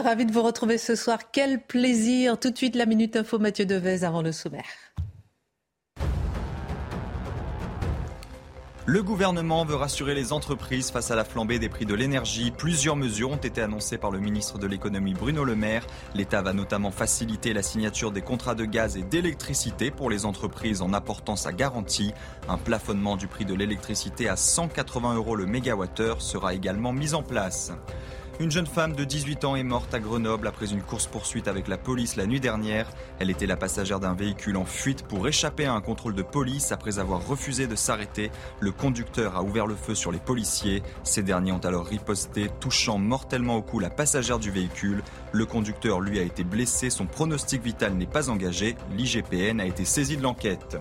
Ravi de vous retrouver ce soir. Quel plaisir. Tout de suite la minute info Mathieu Devez avant le sommaire. Le gouvernement veut rassurer les entreprises face à la flambée des prix de l'énergie. Plusieurs mesures ont été annoncées par le ministre de l'économie Bruno Le Maire. L'État va notamment faciliter la signature des contrats de gaz et d'électricité pour les entreprises en apportant sa garantie. Un plafonnement du prix de l'électricité à 180 euros le mégawattheure sera également mis en place. Une jeune femme de 18 ans est morte à Grenoble après une course-poursuite avec la police la nuit dernière. Elle était la passagère d'un véhicule en fuite pour échapper à un contrôle de police après avoir refusé de s'arrêter. Le conducteur a ouvert le feu sur les policiers. Ces derniers ont alors riposté, touchant mortellement au cou la passagère du véhicule. Le conducteur, lui, a été blessé. Son pronostic vital n'est pas engagé. L'IGPN a été saisi de l'enquête.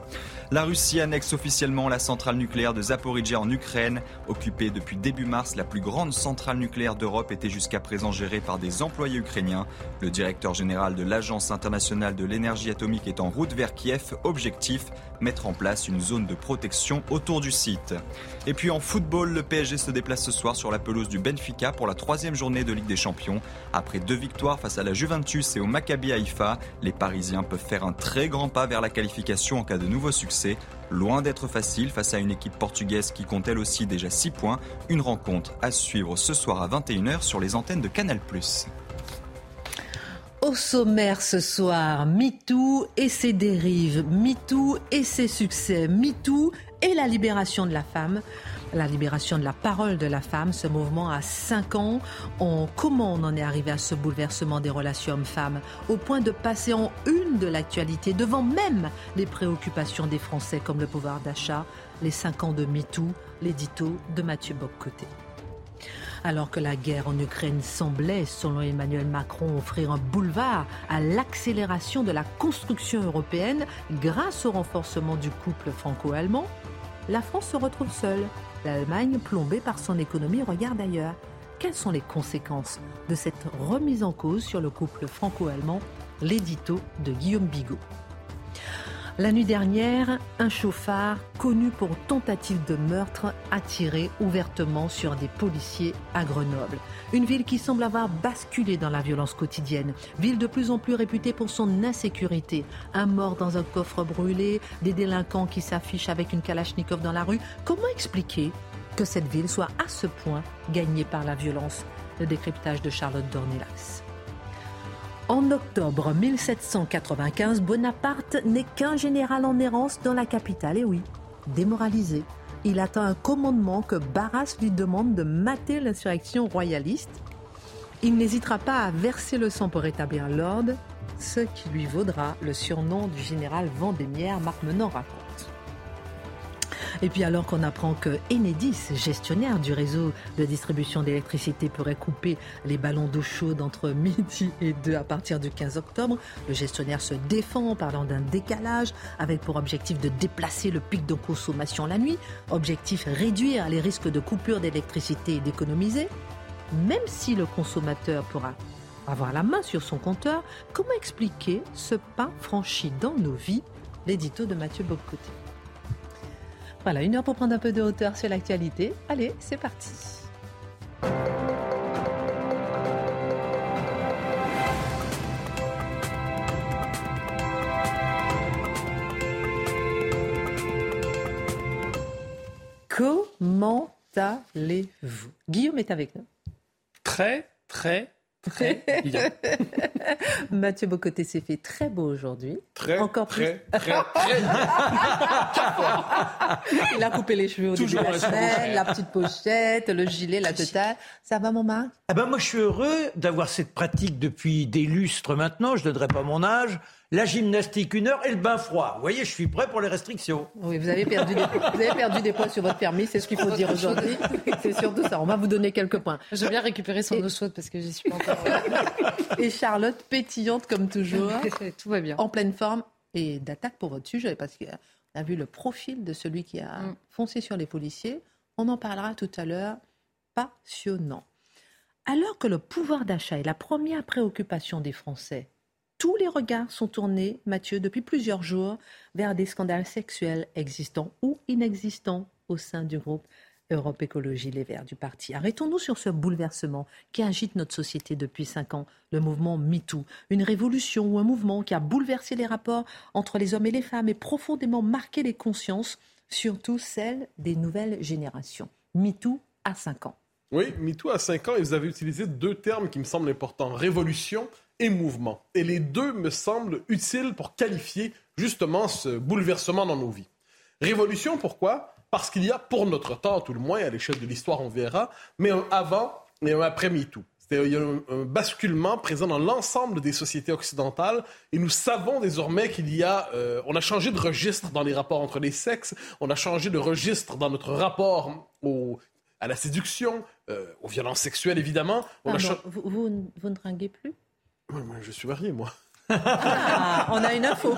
La Russie annexe officiellement la centrale nucléaire de Zaporizhia en Ukraine. Occupée depuis début mars, la plus grande centrale nucléaire d'Europe était jusqu'à présent gérée par des employés ukrainiens. Le directeur général de l'Agence internationale de l'énergie atomique est en route vers Kiev. Objectif mettre en place une zone de protection autour du site. Et puis en football, le PSG se déplace ce soir sur la pelouse du Benfica pour la troisième journée de Ligue des Champions. Après deux victoires face à la Juventus et au Maccabi Haïfa, les Parisiens peuvent faire un très grand pas vers la qualification en cas de nouveau succès. Loin d'être facile face à une équipe portugaise qui compte elle aussi déjà 6 points. Une rencontre à suivre ce soir à 21h sur les antennes de Canal+. Au sommaire ce soir, MeToo et ses dérives, MeToo et ses succès, MeToo et la libération de la femme la libération de la parole de la femme. Ce mouvement a 5 ans. On, comment on en est arrivé à ce bouleversement des relations hommes-femmes? Au point de passer en une de l'actualité devant même les préoccupations des Français comme le pouvoir d'achat, les 5 ans de MeToo, l'édito de Mathieu Boccoté. Alors que la guerre en Ukraine semblait, selon Emmanuel Macron, offrir un boulevard à l'accélération de la construction européenne grâce au renforcement du couple franco-allemand, la France se retrouve seule. L'Allemagne, plombée par son économie, regarde ailleurs. Quelles sont les conséquences de cette remise en cause sur le couple franco-allemand? L'édito de Guillaume Bigot. La nuit dernière, un chauffard connu pour tentative de meurtre a tiré ouvertement sur des policiers à Grenoble. Une ville qui semble avoir basculé dans la violence quotidienne. Ville de plus en plus réputée pour son insécurité. Un mort dans un coffre brûlé, des délinquants qui s'affichent avec une kalachnikov dans la rue. Comment expliquer que cette ville soit à ce point gagnée par la violence? Le décryptage de Charlotte Dornelas. En octobre 1795, Bonaparte n'est qu'un général en errance dans la capitale. Et oui, démoralisé, il attend un commandement que Barras lui demande de mater l'insurrection royaliste. Il n'hésitera pas à verser le sang pour rétablir l'ordre, ce qui lui vaudra le surnom du général Vendémiaire, Marc Menon raconte. Et puis alors qu'on apprend que Enedis, gestionnaire du réseau de distribution d'électricité, pourrait couper les ballons d'eau chaude entre midi et 2 à partir du 15 octobre, le gestionnaire se défend en parlant d'un décalage avec pour objectif de déplacer le pic de consommation la nuit, objectif réduire les risques de coupure d'électricité et d'économiser. Même si le consommateur pourra avoir la main sur son compteur, comment expliquer ce pas franchi dans nos vies? L'édito de Mathieu Bobcoté. Voilà, une heure pour prendre un peu de hauteur sur l'actualité. Allez, c'est parti. Comment allez-vous? Guillaume est avec nous. Très, très, Très bien. Mathieu Bocoté s'est fait très beau aujourd'hui. Très, Encore très, plus. très, très, Il a coupé les cheveux au début de Toujours la la semaine, la petite pochette, le gilet, la totale. Ça va, mon Marc? Ah ben moi, je suis heureux d'avoir cette pratique depuis des lustres maintenant. Je ne donnerai pas mon âge. La gymnastique une heure et le bain froid. Vous voyez, je suis prêt pour les restrictions. Oui, vous avez perdu des, vous avez perdu des points sur votre permis, c'est ce qu'il faut dire aujourd'hui. C'est surtout ça. On va vous donner quelques points. Je veux bien récupérer son eau chaude parce que j'y suis pas encore. et Charlotte, pétillante comme toujours. Tout va bien. En pleine forme et d'attaque pour votre sujet parce qu'on a vu le profil de celui qui a mm. foncé sur les policiers. On en parlera tout à l'heure. Passionnant. Alors que le pouvoir d'achat est la première préoccupation des Français, tous les regards sont tournés, Mathieu, depuis plusieurs jours, vers des scandales sexuels existants ou inexistants au sein du groupe Europe Écologie Les Verts du parti. Arrêtons-nous sur ce bouleversement qui agite notre société depuis cinq ans, le mouvement MeToo. Une révolution ou un mouvement qui a bouleversé les rapports entre les hommes et les femmes et profondément marqué les consciences, surtout celles des nouvelles générations. MeToo à cinq ans. Oui, MeToo à 5 ans, et vous avez utilisé deux termes qui me semblent importants, révolution et mouvement. Et les deux me semblent utiles pour qualifier justement ce bouleversement dans nos vies. Révolution, pourquoi? Parce qu'il y a, pour notre temps, tout le moins, à l'échelle de l'histoire, on verra, mais un avant et un après MeToo. Il y a un, basculement présent dans l'ensemble des sociétés occidentales et nous savons désormais qu'il y a, euh, on a changé de registre dans les rapports entre les sexes, on a changé de registre dans notre rapport au à la séduction, euh, aux violences sexuelles évidemment. On vous, vous, vous, ne draguez plus? Moi, Je suis marié, moi. Ah, on a une info.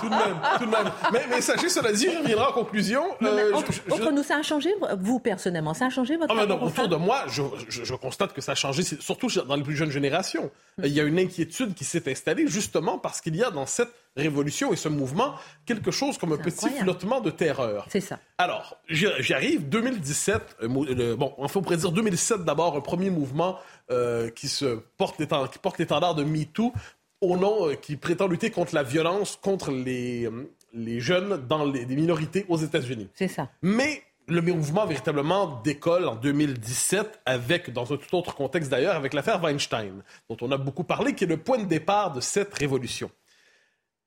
tout de même, tout de même. Mais, mais sachez, cela dit, je reviendrai en conclusion. Euh, entre, nous, ça a changé, vous personnellement, ça a changé votre ah, non, Autour de moi, je, je, constate que ça a changé, surtout dans les plus jeunes générations. Il y a une inquiétude qui s'est installée justement parce qu'il y a dans cette révolution et ce mouvement quelque chose comme un petit flottement de terreur. C'est ça. Alors, j'arrive, 2017, euh, bon, il faut prédire 2007 d'abord, un premier mouvement euh, qui, se porte qui porte l'étendard de MeToo au nom, euh, qui prétend lutter contre la violence contre les, les jeunes dans les, minorités aux États-Unis. C'est ça. Mais le mouvement véritablement décolle en 2017 avec, dans un tout autre contexte d'ailleurs, avec l'affaire Weinstein, dont on a beaucoup parlé, qui est le point de départ de cette révolution.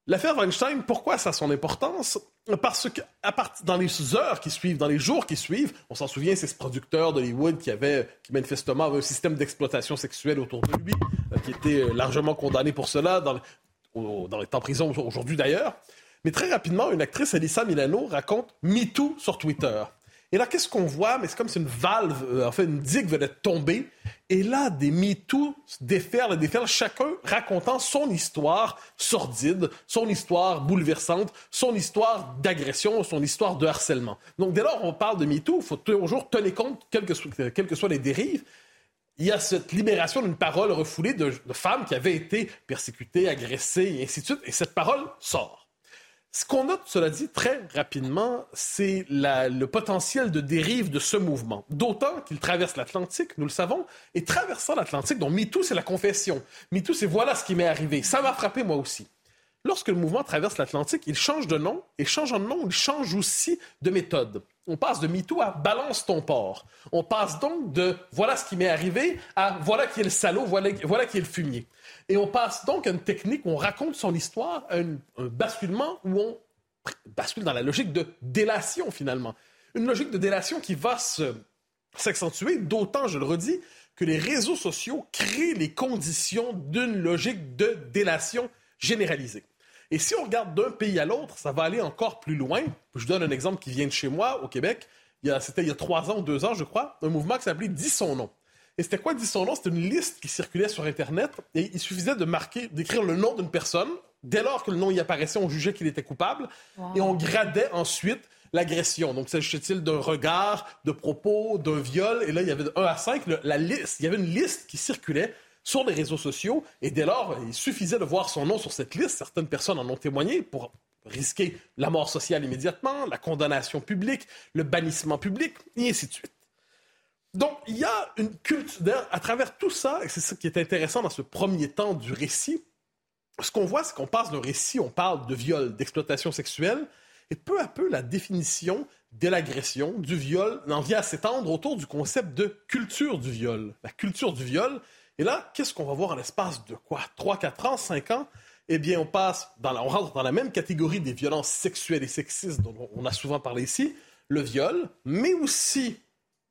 L'affaire Weinstein, pourquoi ça a son importance? Parce que à part, dans les heures qui suivent, dans les jours qui suivent, on s'en souvient, c'est ce producteur d'Hollywood qui avait, qui manifestement avait un système d'exploitation sexuelle autour de lui, euh, qui était euh, largement condamné pour cela, dans, dans les temps prison aujourd'hui d'ailleurs. Mais très rapidement, une actrice, Elisa Milano, raconte MeToo sur Twitter. Et là, qu'est-ce qu'on voit? Mais c'est comme si une valve, euh, en fait, une digue venait de tomber. Et là, des MeToo déferlent déferlent, chacun racontant son histoire sordide, son histoire bouleversante, son histoire d'agression, son histoire de harcèlement. Donc, dès lors, on parle de MeToo, il faut toujours tenir compte, quelles que, quelles que soient les dérives, il y a cette libération d'une parole refoulée de, de, femmes qui avaient été persécutées, agressées, et ainsi de suite. Et cette parole sort. Ce qu'on note, cela dit, très rapidement, c'est le potentiel de dérive de ce mouvement. D'autant qu'il traverse l'Atlantique, nous le savons, et traversant l'Atlantique, donc MeToo, c'est la confession. MeToo, c'est voilà ce qui m'est arrivé. Ça m'a frappé moi aussi. Lorsque le mouvement traverse l'Atlantique, il change de nom, et changeant de nom, il change aussi de méthode. On passe de MeToo à balance ton port. On passe donc de voilà ce qui m'est arrivé à voilà qui est le salaud, voilà qui est le fumier. Et on passe donc à une technique où on raconte son histoire, à un, basculement où on bascule dans la logique de délation finalement. Une logique de délation qui va s'accentuer, d'autant, je le redis, que les réseaux sociaux créent les conditions d'une logique de délation généralisée. Et si on regarde d'un pays à l'autre, ça va aller encore plus loin. Je donne un exemple qui vient de chez moi, au Québec. C'était il y a trois ans deux ans, je crois, un mouvement qui s'appelait Dis son nom. Et c'était quoi dit son nom? C'était une liste qui circulait sur Internet et il suffisait de marquer, d'écrire le nom d'une personne. Dès lors que le nom y apparaissait, on jugeait qu'il était coupable et on gradait ensuite l'agression. Donc, s'agissait-il d'un regard, de propos, d'un viol? Et là, il y avait de 1 à 5, la liste, il y avait une liste qui circulait sur les réseaux sociaux et dès lors, il suffisait de voir son nom sur cette liste. Certaines personnes en ont témoigné pour risquer la mort sociale immédiatement, la condamnation publique, le bannissement public, et ainsi de suite. Donc, il y a une culture, à travers tout ça, et c'est ça qui est intéressant dans ce premier temps du récit, ce qu'on voit, c'est qu'on passe d'un récit, on parle de viol, d'exploitation sexuelle, et peu à peu, la définition de l'agression, du viol, en vient à s'étendre autour du concept de culture du viol. La culture du viol. Et là, qu'est-ce qu'on va voir en l'espace de quoi? 3, 4 ans, 5 ans? Eh bien, on passe, dans on rentre dans la même catégorie des violences sexuelles et sexistes dont on a souvent parlé ici, le viol, mais aussi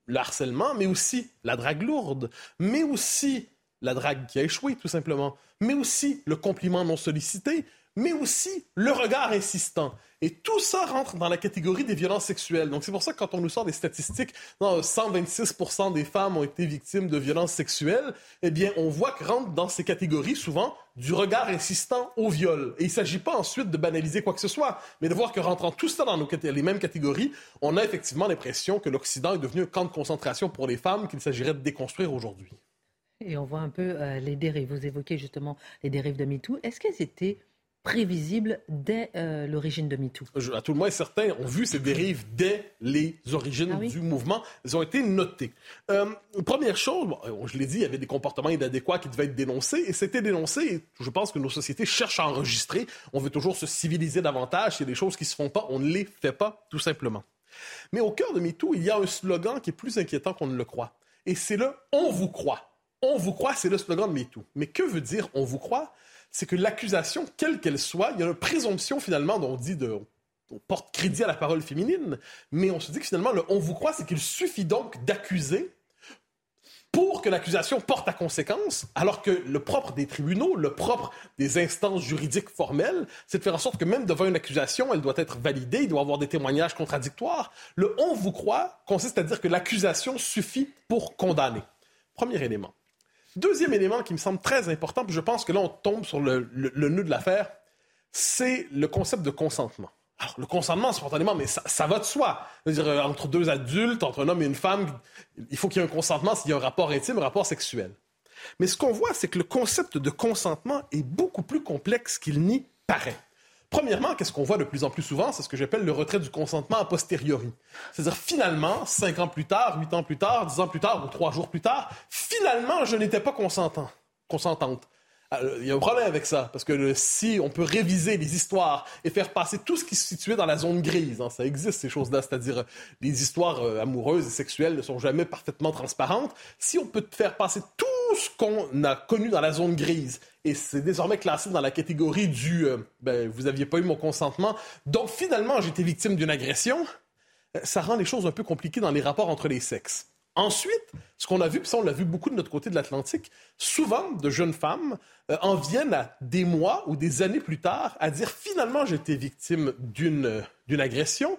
le harcèlement, mais aussi la drague lourde, mais aussi la drague qui a échoué, tout simplement, mais aussi le compliment non sollicité, mais aussi le regard insistant. Et tout ça rentre dans la catégorie des violences sexuelles. Donc c'est pour ça que quand on nous sort des statistiques, non, 126% des femmes ont été victimes de violences sexuelles, eh bien on voit que rentre dans ces catégories souvent du regard insistant au viol. Et il ne s'agit pas ensuite de banaliser quoi que ce soit, mais de voir que rentrant tout ça dans les mêmes catégories, on a effectivement l'impression que l'Occident est devenu un camp de concentration pour les femmes qu'il s'agirait de déconstruire aujourd'hui. Et on voit un peu euh, les dérives. Vous évoquez justement les dérives de MeToo. Est-ce qu'elles étaient prévisibles dès euh, l'origine de MeToo À tout le moins, certains ont vu ces dérives dès les origines ah du mouvement. Elles ont été notées. Euh, première chose, je l'ai dit, il y avait des comportements inadéquats qui devaient être dénoncés. Et c'était dénoncé. Et je pense que nos sociétés cherchent à enregistrer. On veut toujours se civiliser davantage. Il y a des choses qui ne se font pas. On ne les fait pas, tout simplement. Mais au cœur de MeToo, il y a un slogan qui est plus inquiétant qu'on ne le croit. Et c'est le « on vous croit ». On vous croit, c'est le slogan de MeToo. Mais que veut dire on vous croit? C'est que l'accusation, quelle qu'elle soit, il y a une présomption finalement dont on dit de, on porte crédit à la parole féminine, mais on se dit que finalement, le on vous croit, c'est qu'il suffit donc d'accuser pour que l'accusation porte à conséquence, alors que le propre des tribunaux, le propre des instances juridiques formelles, c'est de faire en sorte que même devant une accusation, elle doit être validée, il doit y avoir des témoignages contradictoires. Le on vous croit consiste à dire que l'accusation suffit pour condamner. Premier élément. Deuxième élément qui me semble très important, puis je pense que là, on tombe sur le, nœud de l'affaire, c'est le concept de consentement. Alors, le consentement, spontanément, mais ça, va de soi. dire, euh, entre deux adultes, entre un homme et une femme, il faut qu'il y ait un consentement s'il y a un rapport intime, un rapport sexuel. Mais ce qu'on voit, c'est que le concept de consentement est beaucoup plus complexe qu'il n'y paraît. Premièrement, qu'est-ce qu'on voit de plus en plus souvent? C'est ce que j'appelle le retrait du consentement a posteriori. C'est-à-dire, finalement, cinq ans plus tard, huit ans plus tard, dix ans plus tard ou trois jours plus tard, finalement, je n'étais pas consentant, consentante. Euh, il y a un problème avec ça, parce que si on peut réviser les histoires et faire passer tout ce qui se situait dans la zone grise, hein, ça existe ces choses-là, c'est-à-dire les histoires euh, amoureuses et sexuelles ne sont jamais parfaitement transparentes, si on peut faire passer tout ce qu'on a connu dans la zone grise et c'est désormais classé dans la catégorie du euh, ben, vous n'aviez pas eu mon consentement, donc finalement été victime d'une agression, ça rend les choses un peu compliquées dans les rapports entre les sexes. Ensuite, ce qu'on a vu, puis ça on l'a vu beaucoup de notre côté de l'Atlantique, souvent de jeunes femmes euh, en viennent à des mois ou des années plus tard à dire finalement été victime d'une euh, agression.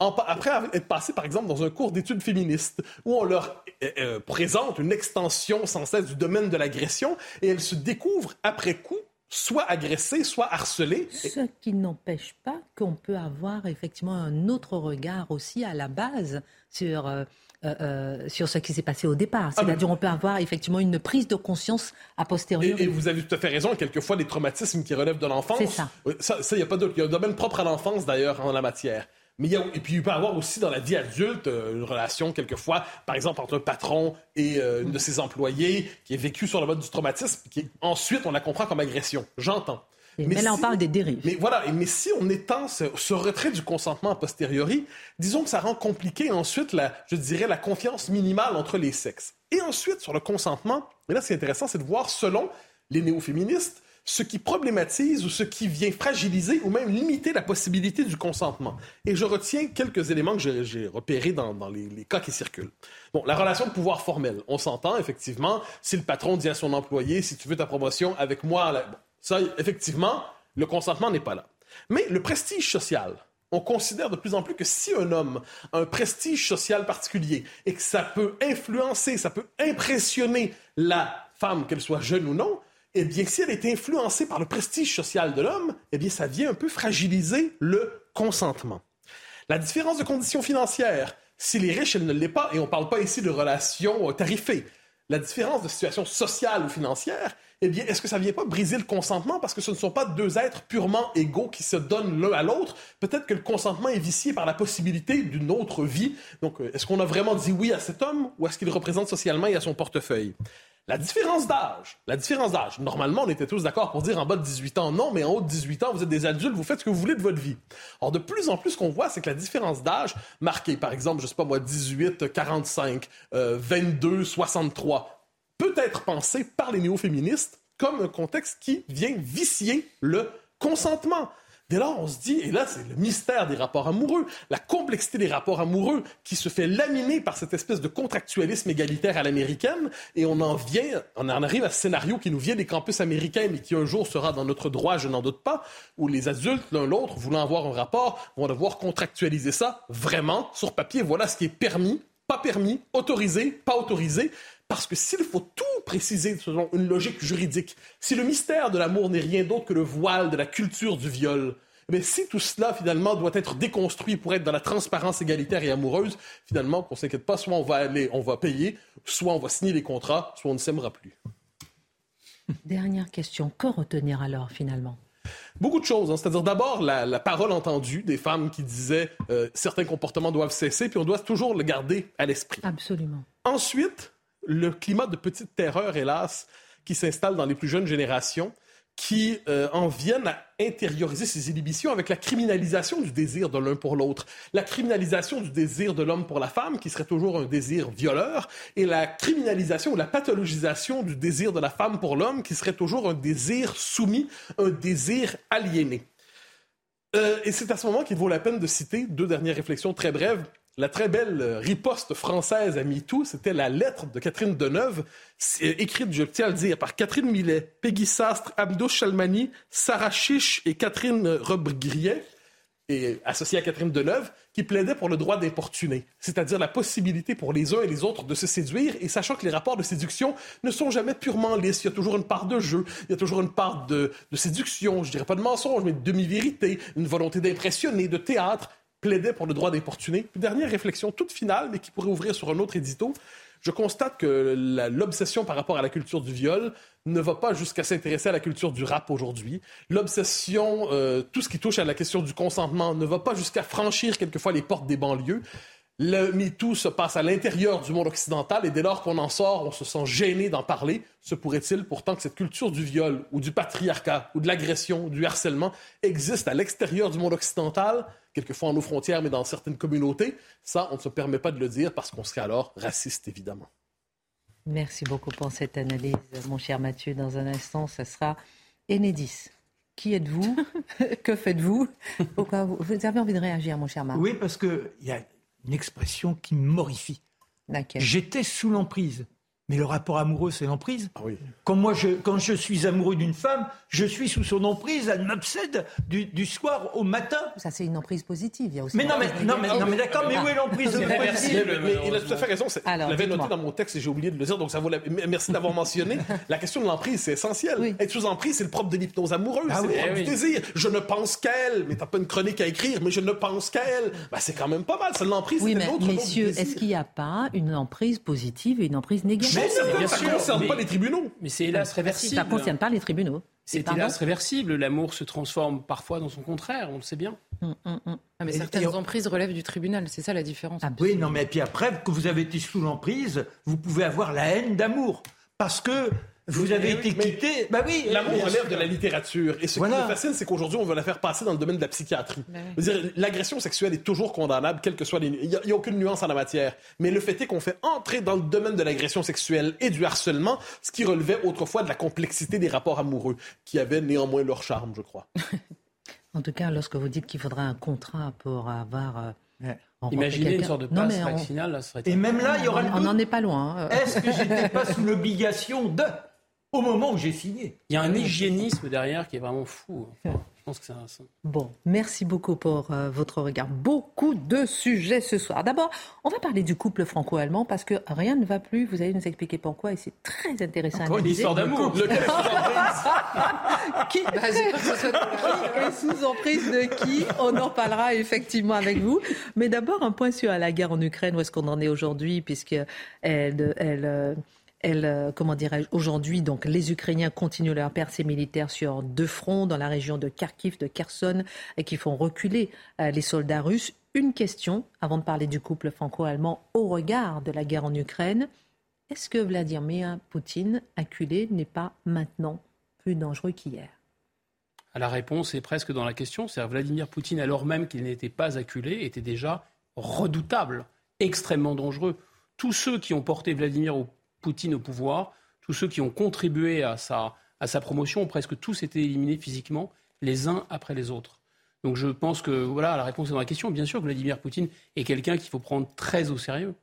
après être passé, par exemple, dans un cours d'études féministes où on leur euh, présente une extension sans cesse du domaine de l'agression et elles se découvrent après coup soit agressées, soit harcelées. Ce qui n'empêche pas qu'on peut avoir effectivement un autre regard aussi à la base sur euh, euh, sur ce qui s'est passé au départ. Ah, C'est-à-dire, on peut avoir effectivement une prise de conscience a posteriori. Et, vous avez tout à fait raison. Quelquefois, des traumatismes qui relèvent de l'enfance. C'est ça. Ça, il y a pas d'autre. Il y a un domaine propre à l'enfance d'ailleurs en la matière. Mais il y a, et puis il peut y avoir aussi dans la vie adulte euh, une relation quelquefois, par exemple entre un patron et une de ses employés qui est vécue sur le mode du traumatisme, qui ensuite on la comprend comme agression. J'entends. Mais, là, on parle des dérives. Mais voilà, mais si on étend ce, retrait du consentement a posteriori, disons que ça rend compliqué ensuite, la, je dirais, la confiance minimale entre les sexes. Et ensuite, sur le consentement, et là, ce qui est intéressant, c'est de voir, selon les néo-féministes, ce qui problématise ou ce qui vient fragiliser ou même limiter la possibilité du consentement. Et je retiens quelques éléments que j'ai repérés dans, les, les, cas qui circulent. Bon, la relation de pouvoir formel. On s'entend, effectivement, si le patron dit à son employé, si tu veux ta promotion avec moi, ça, effectivement, le consentement n'est pas là. Mais le prestige social, on considère de plus en plus que si un homme a un prestige social particulier et que ça peut influencer, ça peut impressionner la femme, qu'elle soit jeune ou non, eh bien, si elle est influencée par le prestige social de l'homme, eh bien, ça vient un peu fragiliser le consentement. La différence de conditions financières, si les riches, elle ne l'est pas, et on ne parle pas ici de relations tarifées, la différence de situation sociale ou financière, eh bien, est-ce que ça ne vient pas briser le consentement parce que ce ne sont pas deux êtres purement égaux qui se donnent l'un à l'autre? Peut-être que le consentement est vicié par la possibilité d'une autre vie. Donc, euh, est-ce qu'on a vraiment dit oui à cet homme ou est-ce qu'il représente socialement et à son portefeuille? La différence d'âge. La différence d'âge. Normalement, on était tous d'accord pour dire en bas de 18 ans non, mais en haut de 18 ans, vous êtes des adultes, vous faites ce que vous voulez de votre vie. Or, de plus en plus, ce qu'on voit, c'est que la différence d'âge, marquée par exemple, je sais pas moi, 18, 45, 22, 63, peut être pensé par les néo-féministes comme un contexte qui vient vicier le consentement. Dès lors, on se dit, et là, c'est le mystère des rapports amoureux, la complexité des rapports amoureux qui se fait laminer par cette espèce de contractualisme égalitaire à l'américaine, et on en vient, on en arrive à ce scénario qui nous vient des campus américains, mais qui un jour sera dans notre droit, je n'en doute pas, où les adultes, l'un l'autre, voulant avoir un rapport, vont devoir contractualiser ça vraiment sur papier. Voilà ce qui est permis, pas permis, autorisé, pas autorisé. Parce que s'il faut tout préciser selon une logique juridique, si le mystère de l'amour n'est rien d'autre que le voile de la culture du viol, mais si tout cela, finalement, doit être déconstruit pour être dans la transparence égalitaire et amoureuse, finalement, qu'on s'inquiète pas, soit on va aller, on va payer, soit on va signer les contrats, soit on ne s'aimera plus. Dernière question. Que retenir alors, finalement? Beaucoup de choses. Hein. C'est-à-dire d'abord la, parole entendue des femmes qui disaient euh, certains comportements doivent cesser, puis on doit toujours le garder à l'esprit. Absolument. Ensuite, le climat de petite terreur, hélas, qui s'installe dans les plus jeunes générations, qui euh, en viennent à intérioriser ces inhibitions avec la criminalisation du désir de l'un pour l'autre, la criminalisation du désir de l'homme pour la femme, qui serait toujours un désir violeur, et la criminalisation ou la pathologisation du désir de la femme pour l'homme, qui serait toujours un désir soumis, un désir aliéné. Euh, et c'est à ce moment qu'il vaut la peine de citer deux dernières réflexions très brèves la très belle euh, riposte française à MeToo, c'était la lettre de Catherine Deneuve, euh, écrite, je tiens à le dire, par Catherine Millet, Peggy Sastre, Abdo Chalmani, Sarah Chiche et Catherine Robbe-Griet, et associée à Catherine Deneuve, qui plaidait pour le droit d'importuner, c'est-à-dire la possibilité pour les uns et les autres de se séduire, et sachant que les rapports de séduction ne sont jamais purement lisses. Il y a toujours une part de jeu, il y a toujours une part de, de séduction, je dirais pas de mensonge, mais de demi-vérité, une volonté d'impressionner, de théâtre plaidait pour le droit d'importuner. Dernière réflexion toute finale, mais qui pourrait ouvrir sur un autre édito. Je constate que l'obsession par rapport à la culture du viol ne va pas jusqu'à s'intéresser à la culture du rap aujourd'hui. L'obsession, euh, tout ce qui touche à la question du consentement, ne va pas jusqu'à franchir quelquefois les portes des banlieues. Le MeToo se passe à l'intérieur du monde occidental et dès lors qu'on en sort, on se sent gêné d'en parler. Se pourrait-il pourtant que cette culture du viol ou du patriarcat ou de l'agression, du harcèlement existe à l'extérieur du monde occidental? Quelquefois en nos frontières, mais dans certaines communautés. Ça, on ne se permet pas de le dire parce qu'on serait alors raciste, évidemment. Merci beaucoup pour cette analyse, mon cher Mathieu. Dans un instant, ce sera Enedis. Qui êtes-vous Que faites-vous Pourquoi vous... vous avez envie de réagir, mon cher Marc Oui, parce qu'il y a une expression qui me morifie. J'étais sous l'emprise. Mais le rapport amoureux, c'est l'emprise. Ah oui. Quand moi, je, quand je suis amoureux d'une femme, je suis sous son emprise, elle m'obsède du, du, soir au matin. Ça, c'est une emprise positive. Il y a aussi mais non, mais, non, mais, non, mais d'accord, mais où est l'emprise positive mais, Il a tout à fait raison. je l'avais noté dans mon texte et j'ai oublié de le dire, donc ça vaut la... merci d'avoir mentionné. la question de l'emprise, c'est essentiel. Être sous emprise, c'est le propre de l'hypnose amoureuse, ah, c'est le propre du désir. Je ne pense qu'à elle, mais t'as pas une chronique à écrire, mais je ne pense qu'à elle. Ben, c'est quand même pas mal. C'est l'emprise, oui, mais messieurs, est-ce qu'il n'y a pas une emprise positive et une emprise négative? Mais ça ne concerne pas les tribunaux. Mais c'est hélas réversible. Ça ne concerne pas les tribunaux. C'est hélas réversible. L'amour se transforme parfois dans son contraire, on le sait bien. Hum, hum, hum. Ah, mais certaines emprises relèvent du tribunal, c'est ça la différence. Ah, oui, non, mais puis après, que vous avez été sous l'emprise, vous pouvez avoir la haine d'amour. Parce que vous avez été quitté. Bah oui. L'amour relève de la littérature. Et ce qui me fascine, c'est qu'aujourd'hui, on veut la faire passer dans le domaine de la psychiatrie. Bah l'agression sexuelle est toujours condamnable, quelle que soit les. Il n'y a, aucune nuance en la matière. Mais le fait est qu'on fait entrer dans le domaine de l'agression sexuelle et du harcèlement ce qui relevait autrefois de la complexité des rapports amoureux, qui avaient néanmoins leur charme, je crois. en tout cas, lorsque vous dites qu'il faudra un contrat pour avoir. Euh, Imaginez une sorte de passe vaccinale, ça serait Et même là, il y aura On n'en est pas loin. Hein. Est-ce que j'étais pas sous l'obligation de au moment où j'ai signé. Il y a un hygiénisme derrière qui est vraiment fou. je pense que c'est un... Bon, merci beaucoup pour euh, votre regard. Beaucoup de sujets ce soir. D'abord, on va parler du couple franco-allemand parce que rien ne va plus. Vous allez nous expliquer pourquoi et c'est très intéressant. Encore une histoire d'amour. qui, bah, est sous emprise de qui On en parlera effectivement avec vous. Mais d'abord, un point sur la guerre en Ukraine. Où est-ce qu'on en est aujourd'hui Puisque elle, elle euh, elle, euh, comment dirais-je, aujourd'hui, donc, les Ukrainiens continuent leur percée militaire sur deux fronts, dans la région de Kharkiv, de Kherson, et qui font reculer euh, les soldats russes. Une question, avant de parler du couple franco-allemand, au regard de la guerre en Ukraine. Est-ce que Vladimir Poutine, acculé, n'est pas maintenant plus dangereux qu'hier? La réponse est presque dans la question. C'est Vladimir Poutine, alors même qu'il n'était pas acculé, était déjà redoutable, extrêmement dangereux. Tous ceux qui ont porté Vladimir au Poutine au pouvoir, tous ceux qui ont contribué à sa, à sa promotion ont presque tous été éliminés physiquement, les uns après les autres. Donc je pense que voilà la réponse est dans la question. Bien sûr, Vladimir Poutine est quelqu'un qu'il faut prendre très au sérieux.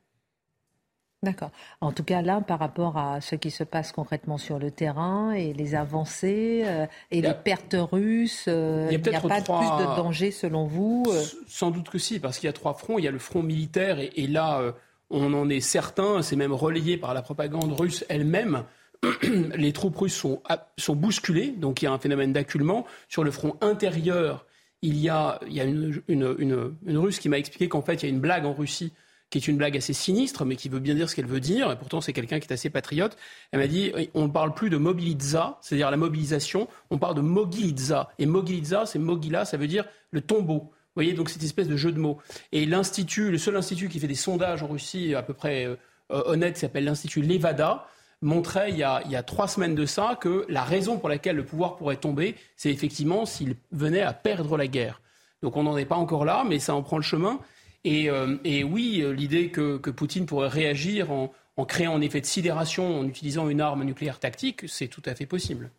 D'accord. En tout cas, là, par rapport à ce qui se passe concrètement sur le terrain et les avancées euh, et les pertes russes, euh, il n'y a, pas plus de danger selon vous euh? Sans doute que si, parce qu'il y a trois fronts. Il y a le front militaire et, là, on en est certain, c'est même relayé par la propagande russe elle-même. les troupes russes sont, sont bousculées, donc il y a un phénomène d'acculement. Sur le front intérieur, il y a, il y a une, une, une Russe qui m'a expliqué qu'en fait, il y a une blague en Russie qui est une blague assez sinistre, mais qui veut bien dire ce qu'elle veut dire. Et pourtant, c'est quelqu'un qui est assez patriote. Elle m'a dit on ne parle plus de mobiliza, c'est-à-dire la mobilisation, on parle de mogiliza. Et mogiliza, c'est mogila, ça veut dire le tombeau. Vous voyez, donc cette espèce de jeu de mots. Et l'institut, le seul institut qui fait des sondages en Russie à peu près euh, honnêtes, s'appelle l'Institut Levada, montrait il y, a, il y, a, trois semaines de ça que la raison pour laquelle le pouvoir pourrait tomber, c'est effectivement s'il venait à perdre la guerre. Donc on n'en est pas encore là, mais ça en prend le chemin. Euh, et, oui, l'idée que, Poutine pourrait réagir en, créant un effet de sidération, en utilisant une arme nucléaire tactique, c'est tout à fait possible.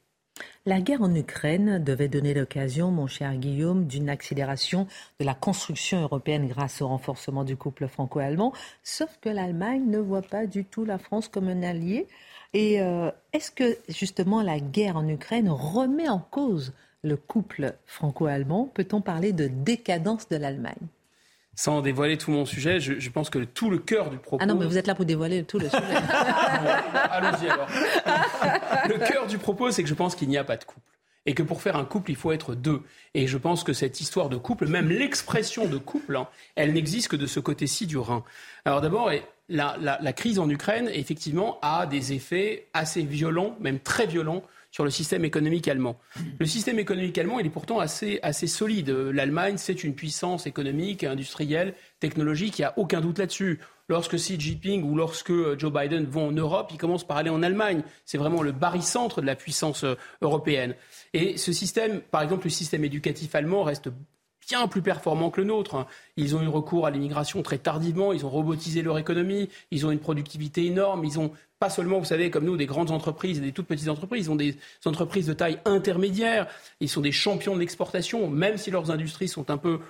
La guerre en Ukraine devait donner l'occasion, mon cher Guillaume, d'une accélération de la construction européenne grâce au renforcement du couple franco-allemand, sauf que l'Allemagne ne voit pas du tout la France comme un allié. Et euh, est-ce que justement la guerre en Ukraine remet en cause le couple franco-allemand? Peut-on parler de décadence de l'Allemagne? Sans dévoiler tout mon sujet, je, pense que tout le cœur du propos. Ah non, mais vous êtes là pour dévoiler tout le sujet. Allons-y alors. le cœur du propos, c'est que je pense qu'il n'y a pas de couple. Et que pour faire un couple, il faut être deux. Et je pense que cette histoire de couple, même l'expression de couple, hein, elle n'existe que de ce côté-ci du Rhin. Alors d'abord, la, la, crise en Ukraine, effectivement, a des effets assez violents, même très violents, sur le système économique allemand. Le système économique allemand, il est pourtant assez, assez solide. L'Allemagne, c'est une puissance économique, industrielle, technologique, il n'y a aucun doute là-dessus. Lorsque Xi Jinping ou lorsque Joe Biden vont en Europe, ils commencent par aller en Allemagne. C'est vraiment le barycentre de la puissance euh, européenne. Et ce système, par exemple, le système éducatif allemand reste bien plus performant que le nôtre. Ils ont eu recours à l'immigration très tardivement, ils ont robotisé leur économie, ils ont une productivité énorme, ils ont pas seulement, vous savez, comme nous, des grandes entreprises et des toutes petites entreprises, ils ont des entreprises de taille intermédiaire, ils sont des champions de l'exportation, même si leurs industries sont un peu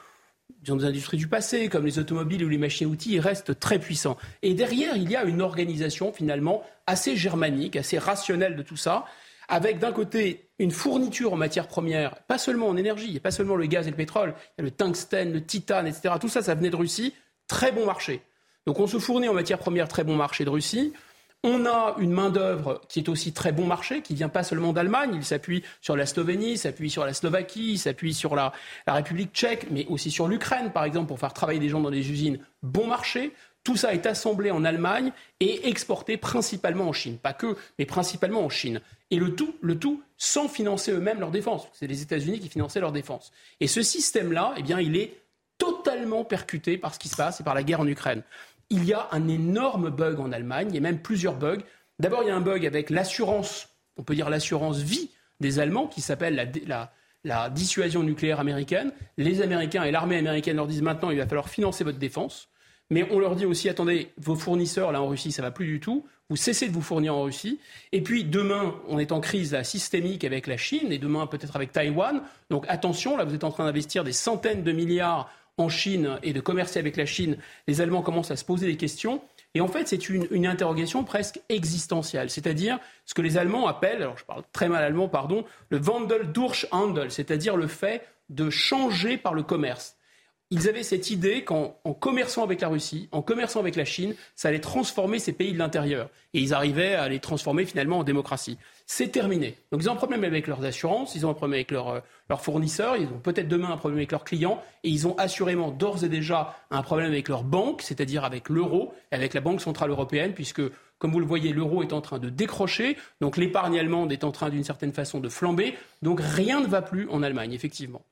des industries du passé, comme les automobiles ou les machines-outils, ils restent très puissants. Et derrière, il y a une organisation finalement assez germanique, assez rationnelle de tout ça, avec d'un côté une fourniture en matières premières, pas seulement en énergie, pas seulement le gaz et le pétrole, il y a le tungstène, le titane, etc. Tout ça, ça venait de Russie, très bon marché. Donc on se fournit en matières premières, très bon marché de Russie. On a une main-d'œuvre qui est aussi très bon marché, qui vient pas seulement d'Allemagne, il s'appuie sur la Slovénie, il s'appuie sur la Slovaquie, il s'appuie sur la, République tchèque, mais aussi sur l'Ukraine, par exemple, pour faire travailler des gens dans des usines bon marché. Tout ça est assemblé en Allemagne et exporté principalement en Chine. Pas que, mais principalement en Chine. Et le tout, le tout sans financer eux-mêmes leur défense. C'est les États-Unis qui finançaient leur défense. Et ce système-là, eh bien, il est totalement percuté par ce qui se passe et par la guerre en Ukraine il y a un énorme bug en Allemagne, il y a même plusieurs bugs. D'abord, il y a un bug avec l'assurance, on peut dire l'assurance vie des Allemands, qui s'appelle la, dissuasion nucléaire américaine. Les Américains et l'armée américaine leur disent maintenant, il va falloir financer votre défense. Mais on leur dit aussi, attendez, vos fournisseurs, là en Russie, ça va plus du tout. Vous cessez de vous fournir en Russie. Et puis demain, on est en crise systémique avec la Chine et demain peut-être avec Taïwan. Donc attention, là vous êtes en train d'investir des centaines de milliards en Chine et de commercer avec la Chine, les Allemands commencent à se poser des questions. Et en fait, c'est une, interrogation presque existentielle, c'est-à-dire ce que les Allemands appellent, alors je parle très mal allemand, pardon, le Wandel durch Handel, c'est-à-dire le fait de changer par le commerce. Ils avaient cette idée qu'en commerçant avec la Russie, en commerçant avec la Chine, ça allait transformer ces pays de l'intérieur. Et ils arrivaient à les transformer finalement en démocratie c'est terminé. Donc ils ont un problème avec leurs assurances, ils ont un problème avec euh, leurs, fournisseurs, ils ont peut-être demain un problème avec leurs clients, et ils ont assurément d'ores et déjà un problème avec leur banque, c'est-à-dire avec l'euro, et avec la Banque Centrale Européenne, puisque, comme vous le voyez, l'euro est en train de décrocher, donc l'épargne allemande est en train d'une certaine façon de flamber, donc rien ne va plus en Allemagne, effectivement.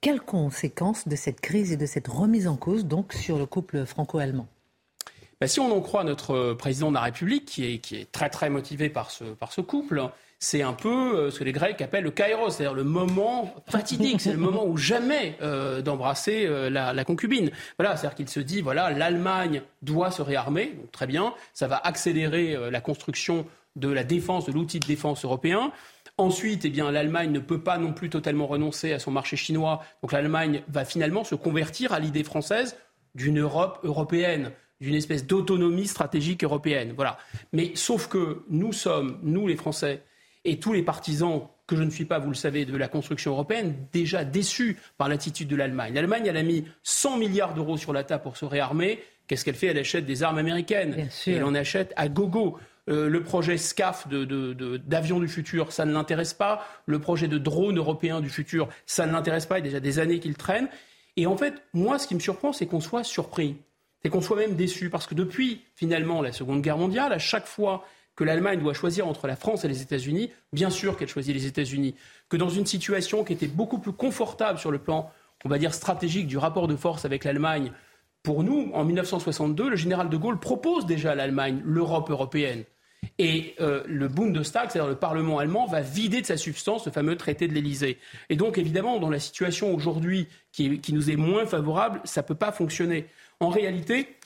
Quelles conséquences de cette crise et de cette remise en cause donc sur le couple franco-allemand? Bah, si on en croit notre euh, président de la République, qui est, très très motivé par ce, couple, c'est un peu euh, ce que les Grecs appellent le kairos, c'est-à-dire le moment fatidique, c'est le moment où jamais euh, d'embrasser la, concubine. Voilà, c'est-à-dire qu'il se dit, voilà, l'Allemagne doit se réarmer, très bien, ça va accélérer la construction de la défense, de l'outil de défense européen. Ensuite, eh bien, l'Allemagne ne peut pas non plus totalement renoncer à son marché chinois. Donc l'Allemagne va finalement se convertir à l'idée française d'une Europe européenne, d'une espèce d'autonomie stratégique européenne. Voilà. Mais sauf que nous sommes, nous les Français, et tous les partisans que je ne suis pas, vous le savez, de la construction européenne, déjà déçus par l'attitude de l'Allemagne. L'Allemagne, elle a mis 100 milliards d'euros sur la table pour se réarmer. Qu'est-ce qu'elle fait? Elle achète des armes américaines. Et elle en achète à gogo. Euh, le projet SCAF d'avion du futur, ça ne l'intéresse pas. Le projet de drone européen du futur, ça ne l'intéresse pas. Il y a déjà des années qu'il traîne. Et en fait, moi, ce qui me surprend, c'est qu'on soit surpris. C'est qu'on soit même déçu. Parce que depuis, finalement, la Seconde Guerre mondiale, à chaque fois que l'Allemagne doit choisir entre la France et les États-Unis, bien sûr qu'elle choisit les États-Unis. Que dans une situation qui était beaucoup plus confortable sur le plan, on va dire, stratégique du rapport de force avec l'Allemagne, pour nous, en 1962, le général de Gaulle propose déjà à l'Allemagne l'Europe européenne. Et euh, le Bundestag, c'est-à-dire le Parlement allemand, va vider de sa substance ce fameux traité de l'Élysée. Et donc, évidemment, dans la situation aujourd'hui qui, qui, nous est moins favorable, ça ne peut pas fonctionner. En réalité,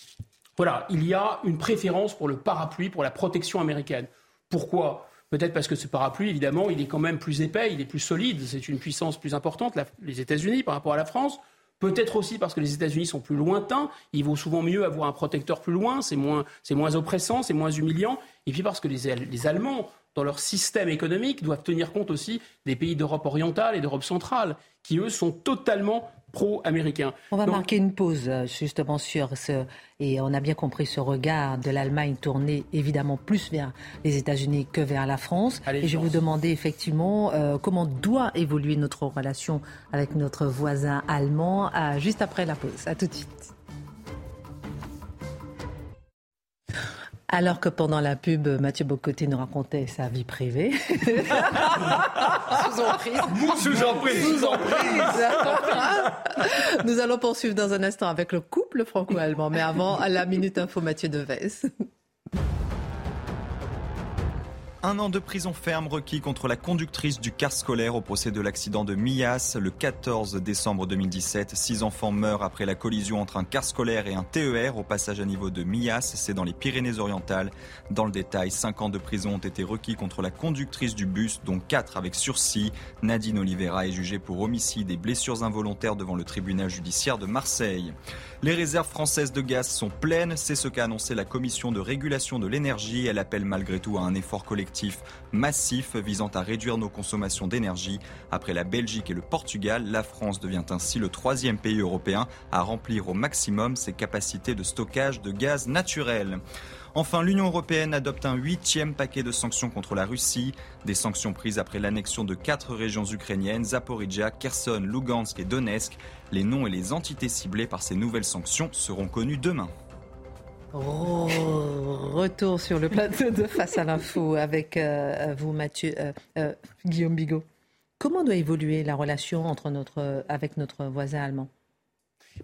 voilà, il y a une préférence pour le parapluie, pour la protection américaine. Pourquoi? Peut-être parce que ce parapluie, évidemment, il est quand même plus épais, il est plus solide, c'est une puissance plus importante, les États-Unis par rapport à la France. Peut-être aussi parce que les États-Unis sont plus lointains, il vaut souvent mieux avoir un protecteur plus loin, c'est moins, moins, oppressant, c'est moins humiliant. Et puis parce que les, les Allemands, dans leur système économique, doivent tenir compte aussi des pays d'Europe orientale et d'Europe centrale, qui eux sont totalement pro-américain. On va marquer une pause euh, justement sur ce, et on a bien compris ce regard de l'Allemagne tourné évidemment plus vers les États-Unis que vers la France. et je vais vous demander effectivement euh, comment doit évoluer notre relation avec notre voisin allemand euh, juste après la pause. À tout de suite. Alors que pendant la pub, Mathieu Bocoté nous racontait sa vie privée. sous emprise. Sous emprise. Sous emprise. Nous allons poursuivre dans un instant avec le couple franco-allemand. Mais avant, à la Minute Info, Mathieu Deves. Un an de prison ferme requis contre la conductrice du car scolaire au procès de l'accident de Millas le 14 décembre 2017. Six enfants meurent après la collision entre un car scolaire et un TER au passage à niveau de Millas. C'est dans les Pyrénées-Orientales. Dans le détail, cinq ans de prison ont été requis contre la conductrice du bus, dont quatre avec sursis. Nadine Oliveira est jugée pour homicide et blessures involontaires devant le tribunal judiciaire de Marseille. Les réserves françaises de gaz sont pleines, c'est ce qu'a annoncé la commission de régulation de l'énergie. Elle appelle malgré tout à un effort collectif massif visant à réduire nos consommations d'énergie. Après la Belgique et le Portugal, la France devient ainsi le troisième pays européen à remplir au maximum ses capacités de stockage de gaz naturel. Enfin, l'Union européenne adopte un huitième paquet de sanctions contre la Russie. Des sanctions prises après l'annexion de quatre régions ukrainiennes, Zaporizhia, Kherson, Lugansk et Donetsk. Les noms et les entités ciblées par ces nouvelles sanctions seront connus demain. Oh, retour sur le plateau de Face à l'info avec euh, vous, Mathieu, euh, euh, Guillaume Bigot. Comment doit évoluer la relation entre notre, avec notre voisin allemand?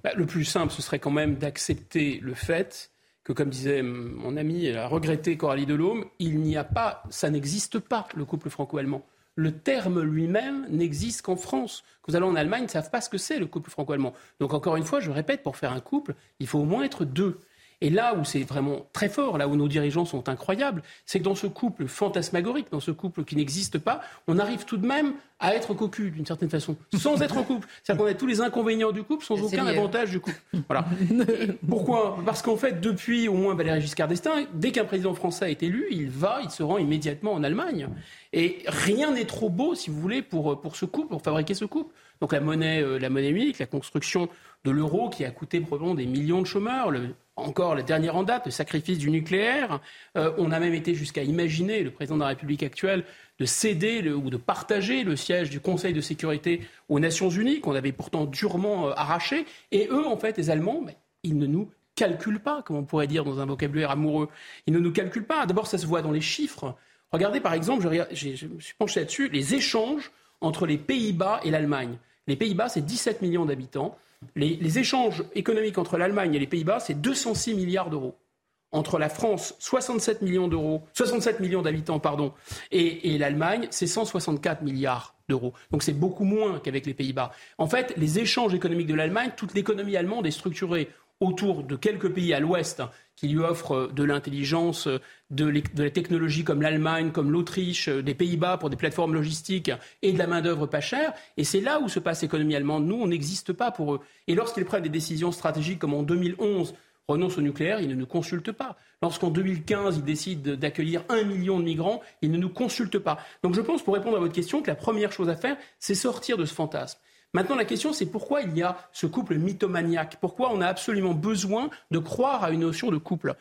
Bah, Le plus simple, ce serait quand même d'accepter le fait que, comme disait mon ami, a regretté Coralie Delhomme, il n'y a pas, ça n'existe pas, le couple franco-allemand. Le terme lui-même n'existe qu'en France. Quand vous allez en Allemagne, ils ne savent pas ce que c'est le couple franco-allemand. Donc encore une fois, je répète, pour faire un couple, il faut au moins être deux. Et là où c'est vraiment très fort, là où nos dirigeants sont incroyables, c'est que dans ce couple fantasmagorique, dans ce couple qui n'existe pas, on arrive tout de même à être cocu d'une certaine façon, sans être en couple. C'est-à-dire qu'on a tous les inconvénients du couple sans aucun avantage du couple. Voilà. pourquoi? Parce qu'en fait, depuis au moins Valéry Giscard d'Estaing, dès qu'un président français est élu, il va, il se rend immédiatement en Allemagne. Et rien n'est trop beau, si vous voulez, pour, pour ce couple, pour fabriquer ce couple. Donc la monnaie, euh, la monnaie unique, la construction de l'euro qui a coûté probablement des millions de chômeurs, le, encore la dernière en date, le sacrifice du nucléaire. Euh, on a même été jusqu'à imaginer, le président de la République actuelle, de céder ou de partager le siège du Conseil de sécurité aux Nations Unies, qu'on avait pourtant durement euh, arraché. Et eux, en fait, les Allemands, ils ne nous calculent pas, comme on pourrait dire dans un vocabulaire amoureux. Ils ne nous calculent pas. D'abord, ça se voit dans les chiffres. Regardez, par exemple, je, je me suis penché là-dessus, les échanges entre les Pays-Bas et l'Allemagne. Les Pays-Bas, c'est 17 millions d'habitants. Les, échanges économiques entre l'Allemagne et les Pays-Bas, c'est 206 milliards d'euros. Entre la France, 67 millions d'euros, 67 millions d'habitants, et, l'Allemagne, c'est 164 milliards d'euros. Donc c'est beaucoup moins qu'avec les Pays-Bas. En fait, les échanges économiques de l'Allemagne, toute l'économie allemande est structurée autour de quelques pays à l'ouest qui lui offrent de l'intelligence, de, la technologie comme l'Allemagne, comme l'Autriche, des Pays-Bas pour des plateformes logistiques et de la main-d'œuvre pas chère. Et c'est là où se passe l'économie allemande. Nous, on n'existe pas pour eux. Et lorsqu'ils prennent des décisions stratégiques comme en 2011, renonce au nucléaire, ils ne nous consultent pas. Lorsqu'en 2015, ils décident d'accueillir un million de migrants, ils ne nous consultent pas. Donc je pense, pour répondre à votre question, que la première chose à faire, c'est sortir de ce fantasme. Maintenant, la question, c'est pourquoi il y a ce couple mythomaniaque? Pourquoi on a absolument besoin de croire à une notion de couple?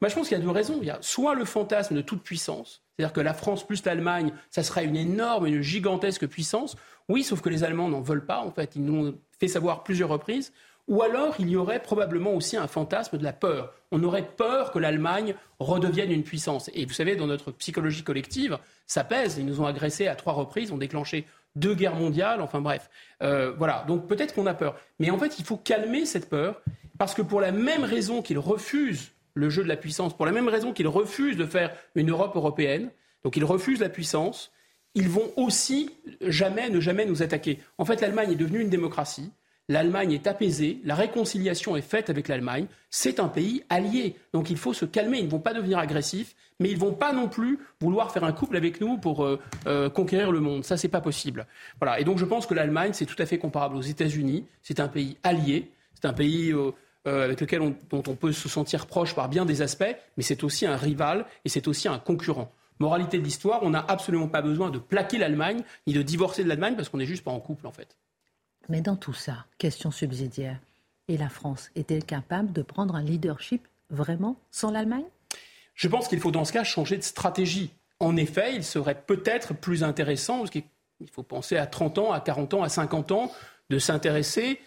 Moi, je pense qu'il y a deux raisons. Il y a soit le fantasme de toute puissance, c'est-à-dire que la France plus l'Allemagne, ça serait une énorme, une gigantesque puissance. Oui, sauf que les Allemands n'en veulent pas, en fait. Ils nous ont fait savoir plusieurs reprises. Ou alors, il y aurait probablement aussi un fantasme de la peur. On aurait peur que l'Allemagne redevienne une puissance. Et vous savez, dans notre psychologie collective, ça pèse. Ils nous ont agressés à trois reprises, ont déclenché deux guerres mondiales, enfin bref. Euh, voilà, donc peut-être qu'on a peur. Mais en fait, il faut calmer cette peur, parce que pour la même raison qu'ils refusent le jeu de la puissance, pour la même raison qu'ils refusent de faire une Europe européenne, donc ils refusent la puissance, ils vont aussi jamais, ne jamais nous attaquer. En fait, l'Allemagne est devenue une démocratie l'Allemagne est apaisée, la réconciliation est faite avec l'Allemagne, c'est un pays allié. Donc il faut se calmer, ils ne vont pas devenir agressifs, mais ils ne vont pas non plus vouloir faire un couple avec nous pour euh, euh, conquérir le monde. Ça, n'est pas possible. Voilà. Et donc je pense que l'Allemagne, c'est tout à fait comparable aux États-Unis. C'est un pays allié, c'est un pays euh, avec lequel on, dont on peut se sentir proche par bien des aspects, mais c'est aussi un rival et c'est aussi un concurrent. Moralité de l'histoire, on n'a absolument pas besoin de plaquer l'Allemagne, ni de divorcer de l'Allemagne, parce qu'on n'est juste pas en couple, en fait. Mais dans tout ça, question subsidiaire, et la France est-elle capable de prendre un leadership vraiment sans l'Allemagne? Je pense qu'il faut dans ce cas changer de stratégie. En effet, il serait peut-être plus intéressant, parce qu'il faut penser à 30 ans, à 40 ans, à 50 ans, de s'intéresser,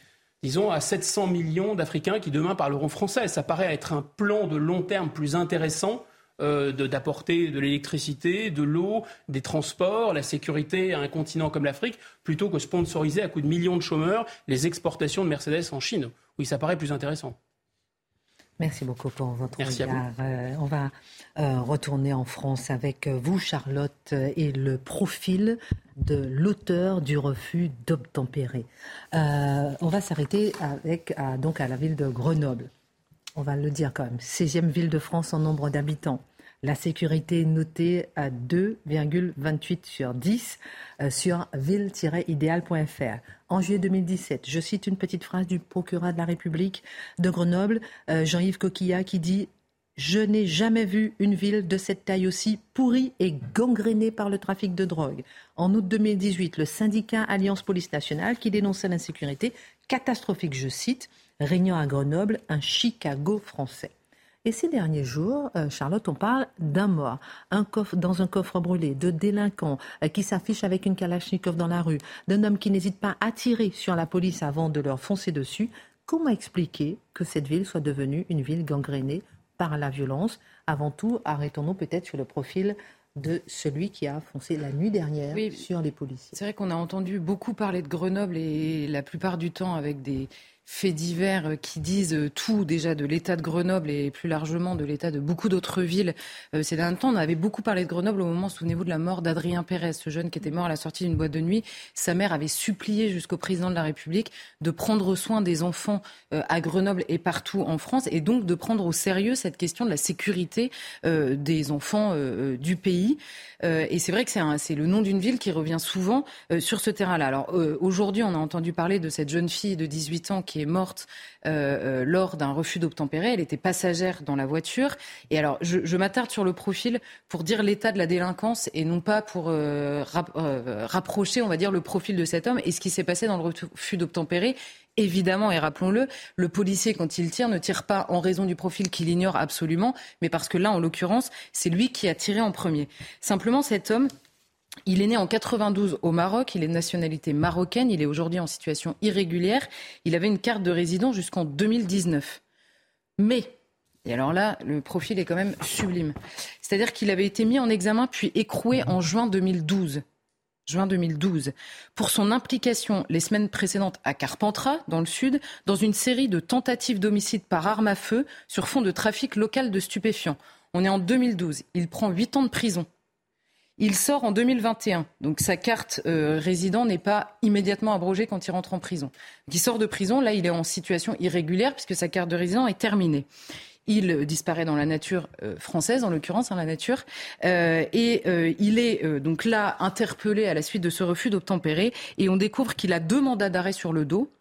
disons, à 700 millions d'Africains qui demain parleront français. Ça paraît être un plan de long terme plus intéressant euh, d'apporter de, l'électricité, de l'eau, des transports, la sécurité à un continent comme l'Afrique, plutôt que sponsoriser à coups de millions de chômeurs les exportations de Mercedes en Chine. Oui, ça paraît plus intéressant. Merci beaucoup pour votre Merci regard. Euh, on va euh, retourner en France avec vous, Charlotte, et le profil de l'auteur du refus d'obtempérer. on va s'arrêter avec donc à la ville de Grenoble. On va le dire quand même, 16e ville de France en nombre d'habitants. La sécurité est notée à 2,28 sur 10 euh, sur ville-idéal.fr. En juillet 2017, je cite une petite phrase du procureur de la République de Grenoble, euh, Jean-Yves Coquillat, qui dit je n'ai jamais vu une ville de cette taille aussi pourrie et gangrénée par le trafic de drogue. En août 2018, le syndicat Alliance Police Nationale, qui dénonçait l'insécurité catastrophique, je cite, régnant à Grenoble, un Chicago français. Et ces derniers jours, euh, Charlotte, on parle d'un mort un coffre, dans un coffre brûlé, de délinquants euh, qui s'affichent avec une Kalachnikov dans la rue, d'un homme qui n'hésite pas à tirer sur la police avant de leur foncer dessus. Comment expliquer que cette ville soit devenue une ville gangrénée par la violence? Avant tout, arrêtons-nous peut-être sur le profil de celui qui a foncé la nuit dernière sur les policiers. C'est vrai qu'on a entendu beaucoup parler de Grenoble et la plupart du temps avec des, faits divers euh, qui disent euh, tout déjà de l'état de Grenoble et plus largement de l'état de beaucoup d'autres villes. Euh, ces derniers temps, on avait beaucoup parlé de Grenoble au moment, souvenez-vous, de la mort d'Adrien Pérez, ce jeune qui était mort à la sortie d'une boîte de nuit. Sa mère avait supplié jusqu'au président de la République de prendre soin des enfants à Grenoble et partout en France et donc de prendre au sérieux cette question de la sécurité des enfants du pays. et c'est vrai que c'est le nom d'une ville qui revient souvent sur ce terrain-là. Alors aujourd'hui, on a entendu parler de cette jeune fille de 18 ans qui est morte euh, euh, lors d'un refus d'obtempérer. Elle était passagère dans la voiture. Et alors, je, m'attarde sur le profil pour dire l'état de la délinquance et non pas pour euh, rapprocher, on va dire, le profil de cet homme et ce qui s'est passé dans le refus d'obtempérer. Évidemment, et rappelons-le, le policier, quand il tire, ne tire pas en raison du profil qu'il ignore absolument, mais parce que là, en l'occurrence, c'est lui qui a tiré en premier. Simplement, cet homme, il est né en 92 au Maroc, il est de nationalité marocaine, il est aujourd'hui en situation irrégulière. Il avait une carte de résident jusqu'en 2019. Mais, et alors là, le profil est quand même sublime. C'est-à-dire qu'il avait été mis en examen puis écroué en juin 2012 juin 2012, pour son implication les semaines précédentes à Carpentras, dans le sud, dans une série de tentatives d'homicide par arme à feu sur fond de trafic local de stupéfiants. On est en 2012. Il prend huit ans de prison. Il sort en 2021, donc sa carte euh, résident n'est pas immédiatement abrogée quand il rentre en prison. il sort de prison, là il est en situation irrégulière puisque sa carte de résident est terminée il disparaît dans la nature euh, française, en l'occurrence, hein, la nature, euh, et euh, il est donc là interpellé à la suite de ce refus d'obtempérer, et on découvre qu'il a deux mandats d'arrêt sur le dos.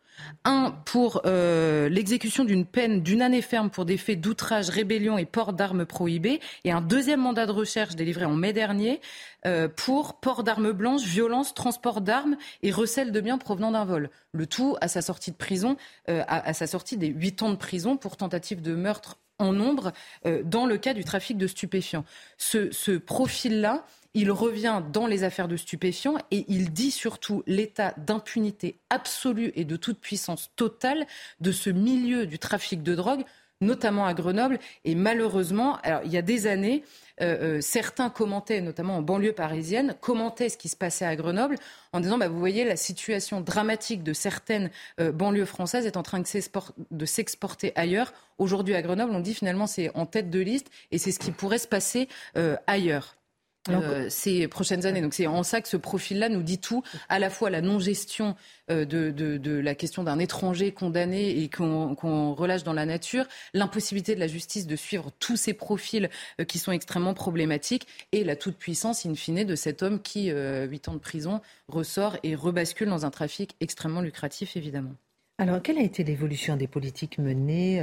Un pour l'exécution d'une peine d'une année ferme pour des faits d'outrage, rébellion et port d'armes prohibées, et un deuxième mandat de recherche délivré en mai dernier pour port d'armes blanches, violence, transport d'armes et recel de biens provenant d'un vol. Le tout à sa sortie de prison, à, sa sortie des huit ans de prison pour tentative de meurtre en nombre euh, dans le cas du trafic de stupéfiants. Ce, ce profil-là, il revient dans les affaires de stupéfiants et il dit surtout l'état d'impunité absolue et de toute puissance totale de ce milieu du trafic de drogue, notamment à Grenoble. Et malheureusement, il y a des années, euh, euh, certains commentaient, notamment en banlieue parisienne, commentaient ce qui se passait à Grenoble en disant, bah, vous voyez, la situation dramatique de certaines euh, banlieues françaises est en train de s'exporter ailleurs. Aujourd'hui, à Grenoble, on dit finalement c'est en tête de liste et c'est ce qui pourrait se passer ailleurs. Euh, ces prochaines années. Donc c'est en ça que ce profil-là nous dit tout, à la fois la non-gestion euh, de, de, de, la question d'un étranger condamné et qu'on relâche dans la nature, l'impossibilité de la justice de suivre tous ces profils euh, qui sont extrêmement problématiques et la toute-puissance, in fine, de cet homme qui, huit ans de prison, ressort et rebascule dans un trafic extrêmement lucratif, évidemment. Alors, quelle a été l'évolution des politiques menées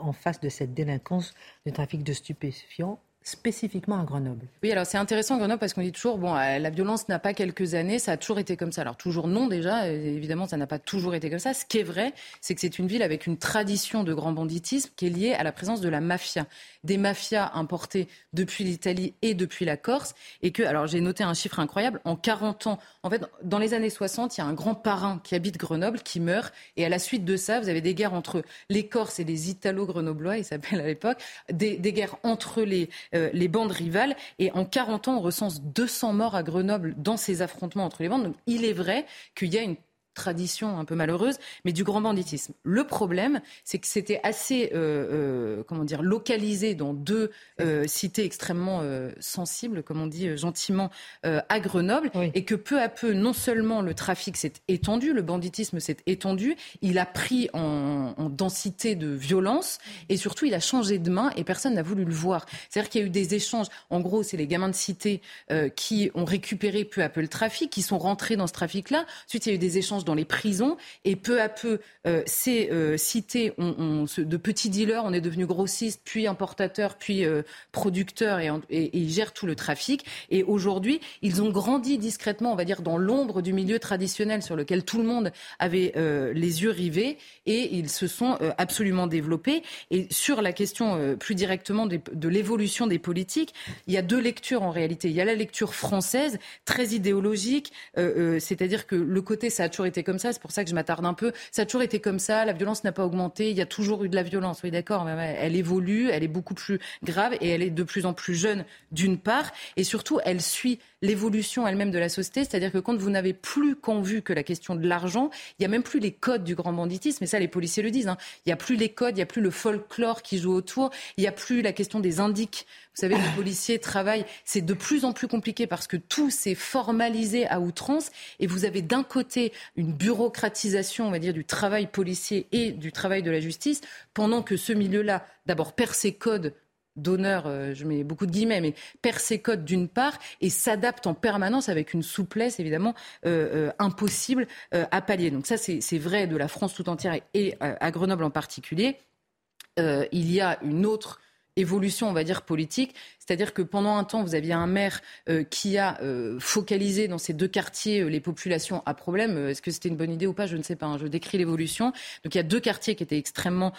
en face de cette délinquance du trafic de stupéfiants spécifiquement à Grenoble. Oui, alors c'est intéressant Grenoble parce qu'on dit toujours, bon, euh, la violence n'a pas quelques années, ça a toujours été comme ça. Alors toujours non déjà, évidemment ça n'a pas toujours été comme ça. Ce qui est vrai, c'est que c'est une ville avec une tradition de grand banditisme qui est liée à la présence de la mafia. Des mafias importées depuis l'Italie et depuis la Corse. Et que, alors j'ai noté un chiffre incroyable, en 40 ans, en fait, dans les années 60, il y a un grand parrain qui habite Grenoble qui meurt. Et à la suite de ça, vous avez des guerres entre les Corses et les Italo-Grenoblois, ils s'appellent à l'époque, des, guerres entre les euh, les bandes rivales. Et en 40 ans, on recense 200 morts à Grenoble dans ces affrontements entre les bandes. Donc il est vrai qu'il y a une tradition un peu malheureuse, mais du grand banditisme. Le problème, c'est que c'était assez, euh, euh, comment dire, localisé dans deux euh, cités extrêmement sensibles, comme on dit gentiment, à Grenoble, et que peu à peu, non seulement le trafic s'est étendu, le banditisme s'est étendu, il a pris en, en, densité de violence, et surtout, il a changé de main, et personne n'a voulu le voir. C'est-à-dire qu'il y a eu des échanges. En gros, c'est les gamins de cité qui ont récupéré peu à peu le trafic, qui sont rentrés dans ce trafic-là. Ensuite, il y a eu des échanges dans les prisons. Et peu à peu, euh, ces euh, cités, de petits dealers, on est devenu grossistes, puis importateurs, puis euh, producteurs, et, ils gèrent tout le trafic. Et aujourd'hui, ils ont grandi discrètement, on va dire, dans l'ombre du milieu traditionnel sur lequel tout le monde avait les yeux rivés, et ils se sont absolument développés. Et sur la question plus directement de, de l'évolution des politiques, il y a deux lectures en réalité. Il y a la lecture française, très idéologique, c'est-à-dire que le côté ça a toujours été comme ça, c'est pour ça que je m'attarde un peu. Ça a toujours été comme ça, la violence n'a pas augmenté, il y a toujours eu de la violence, oui d'accord, mais elle évolue, elle est beaucoup plus grave et elle est de plus en plus jeune d'une part, et surtout elle suit l'évolution elle-même de la société, c'est-à-dire que quand vous n'avez plus qu'en vue que la question de l'argent, il n'y a même plus les codes du grand banditisme, et ça les policiers le disent, hein. il n'y a plus les codes, il n'y a plus le folklore qui joue autour, il n'y a plus la question des indiques. Vous savez, les policiers travaillent, c'est de plus en plus compliqué parce que tout s'est formalisé à outrance, et vous avez d'un côté une bureaucratisation, on va dire, du travail policier et du travail de la justice, pendant que ce milieu-là, d'abord, perd ses codes d'honneur, euh, je mets beaucoup de guillemets, mais perd ses codes d'une part et s'adapte en permanence avec une souplesse évidemment euh, euh, impossible à pallier. Donc ça, c'est vrai de la France tout entière et à Grenoble en particulier. il y a une autre évolution, on va dire, politique, c'est-à-dire que pendant un temps, vous aviez un maire euh, qui a euh, focalisé dans ces deux quartiers euh, les populations à problème. Est-ce que c'était une bonne idée ou pas? Je ne sais pas. Hein. Je décris l'évolution. Donc il y a deux quartiers qui étaient extrêmement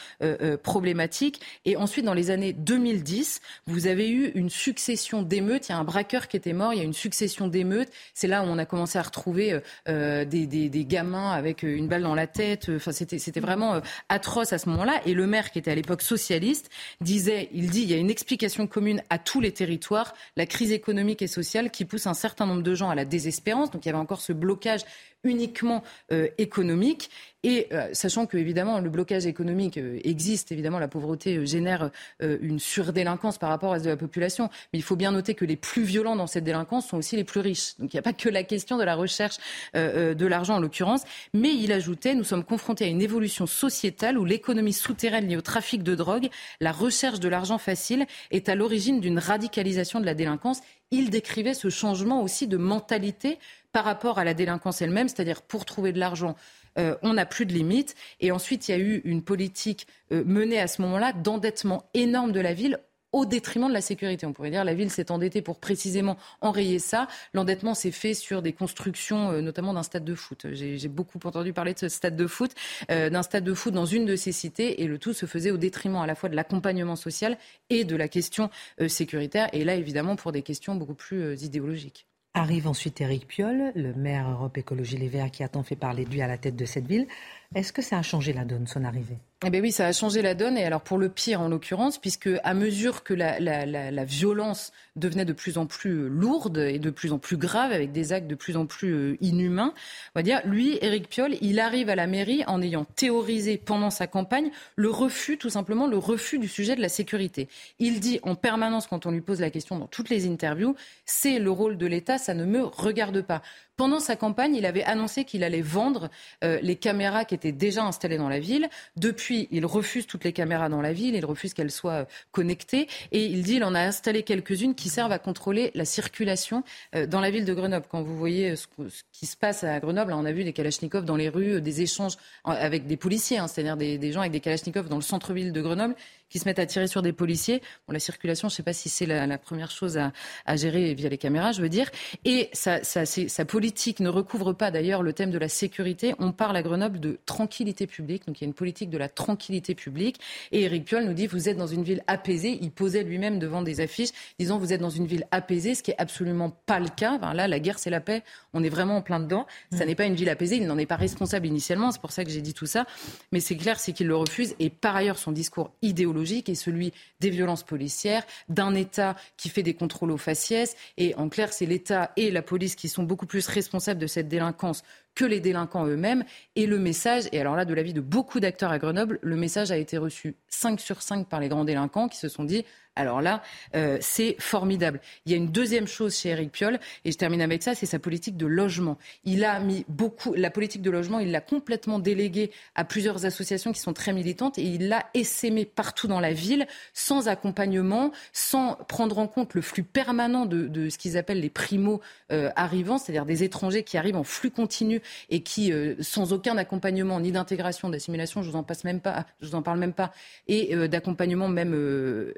problématiques. Et ensuite, dans les années 2010, vous avez eu une succession d'émeutes. Il y a un braqueur qui était mort. Il y a une succession d'émeutes. C'est là où on a commencé à retrouver des, gamins avec une balle dans la tête. Enfin, c'était, c'était vraiment atroce à ce moment-là. Et le maire, qui était à l'époque socialiste, disait, il dit, il y a une explication commune à tous les territoires, la crise économique et sociale qui pousse un certain nombre de gens à la désespérance. Donc il y avait encore ce blocage uniquement euh, économique. Et euh, sachant que évidemment le blocage économique euh, existe, évidemment la pauvreté euh, génère une surdélinquance par rapport à reste de la population. Mais il faut bien noter que les plus violents dans cette délinquance sont aussi les plus riches. Donc il n'y a pas que la question de la recherche de l'argent en l'occurrence. Mais il ajoutait, nous sommes confrontés à une évolution sociétale où l'économie souterraine liée au trafic de drogue, la recherche de l'argent facile est à l'origine d'une radicalisation de la délinquance. Il décrivait ce changement aussi de mentalité par rapport à la délinquance elle-même, c'est-à-dire pour trouver de l'argent, euh, on n'a plus de limites. Et ensuite, il y a eu une politique euh, menée à ce moment-là d'endettement énorme de la ville au détriment de la sécurité. On pourrait dire la ville s'est endettée pour précisément enrayer ça. L'endettement s'est fait sur des constructions, euh, notamment d'un stade de foot. J'ai beaucoup entendu parler de ce stade de foot, d'un stade de foot dans une de ces cités, et le tout se faisait au détriment à la fois de l'accompagnement social et de la question sécuritaire. Et là, évidemment, pour des questions beaucoup plus idéologiques. Arrive ensuite Éric Piolle, le maire Europe Écologie Les Verts qui a tant fait parler de lui à la tête de cette ville. Est-ce que ça a changé la donne, son arrivée? Eh bien oui, ça a changé la donne, et alors pour le pire en l'occurrence, puisque à mesure que la, violence devenait de plus en plus lourde et de plus en plus grave, avec des actes de plus en plus euh, inhumains, on va dire, lui, Éric Piolle, il arrive à la mairie en ayant théorisé pendant sa campagne le refus, tout simplement, le refus du sujet de la sécurité. Il dit en permanence, quand on lui pose la question dans toutes les interviews, c'est le rôle de l'État, ça ne me regarde pas. Pendant sa campagne, il avait annoncé qu'il allait vendre euh, les caméras qui étaient déjà installées dans la ville. Depuis, il refuse toutes les caméras dans la ville, il refuse qu'elles soient euh, connectées et il dit qu'il en a installé quelques-unes qui servent à contrôler la circulation euh, dans la ville de Grenoble. Quand vous voyez ce, qui se passe à Grenoble, on a vu des kalachnikovs dans les rues, des échanges avec des policiers, hein, c'est-à-dire des, des, gens avec des kalachnikovs dans le centre-ville de Grenoble qui se mettent à tirer sur des policiers. Bon, la circulation, je ne sais pas si c'est la, première chose à, gérer via les caméras, je veux dire. Et sa, sa, politique ne recouvre pas d'ailleurs le thème de la sécurité. On parle à Grenoble de tranquillité publique. Donc il y a une politique de la tranquillité publique. Et Eric Piolle nous dit vous êtes dans une ville apaisée. Il posait lui-même devant des affiches disant vous êtes dans une ville apaisée, ce qui est absolument pas le cas. là, la guerre, c'est la paix. On est vraiment en plein dedans. Ça n'est pas une ville apaisée. Il n'en est pas responsable initialement. C'est pour ça que j'ai dit tout ça. Mais c'est clair, c'est qu'il le refuse. Et par ailleurs, son discours idéologique et celui des violences policières, d'un État qui fait des contrôles aux faciès. Et en clair, c'est l'État et la police qui sont beaucoup plus responsables de cette délinquance que les délinquants eux-mêmes. Et le message, et alors là, de l'avis de beaucoup d'acteurs à Grenoble, le message a été reçu 5 sur 5 par les grands délinquants qui se sont dit alors là, euh, c'est formidable. Il y a une deuxième chose chez Eric Piolle, et je termine avec ça, c'est sa politique de logement. Il a mis beaucoup, la politique de logement, il l'a complètement déléguée à plusieurs associations qui sont très militantes, et il l'a essaimé partout dans la ville, sans accompagnement, sans prendre en compte le flux permanent de, ce qu'ils appellent les primo euh, arrivants, c'est-à-dire des étrangers qui arrivent en flux continu et qui, euh, sans aucun accompagnement ni d'intégration, d'assimilation, je vous en passe même pas, je vous en parle même pas, et d'accompagnement même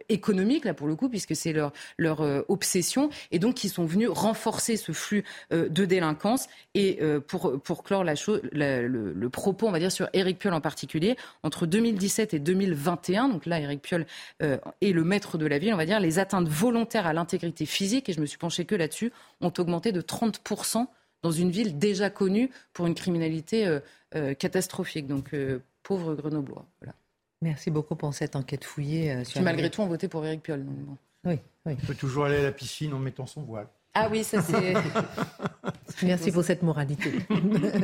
économique là pour le coup, puisque c'est leur, leur euh, obsession, et donc qui sont venus renforcer ce flux euh, de délinquance. Et euh, pour, pour clore la le, propos, on va dire, sur Éric Piolle en particulier, entre 2017 et 2021, donc là, Éric Piolle est le maître de la ville, on va dire, les atteintes volontaires à l'intégrité physique, et je me suis penché que là-dessus, ont augmenté de 30% dans une ville déjà connue pour une criminalité catastrophique. Donc, pauvre Grenoblois. Voilà. Merci beaucoup pour cette enquête fouillée. Euh, sur malgré tout, on votait pour Éric Piolle. Oui, oui. On peut toujours aller à la piscine en mettant son voile. Ah oui, ça c'est. Merci pour cette moralité.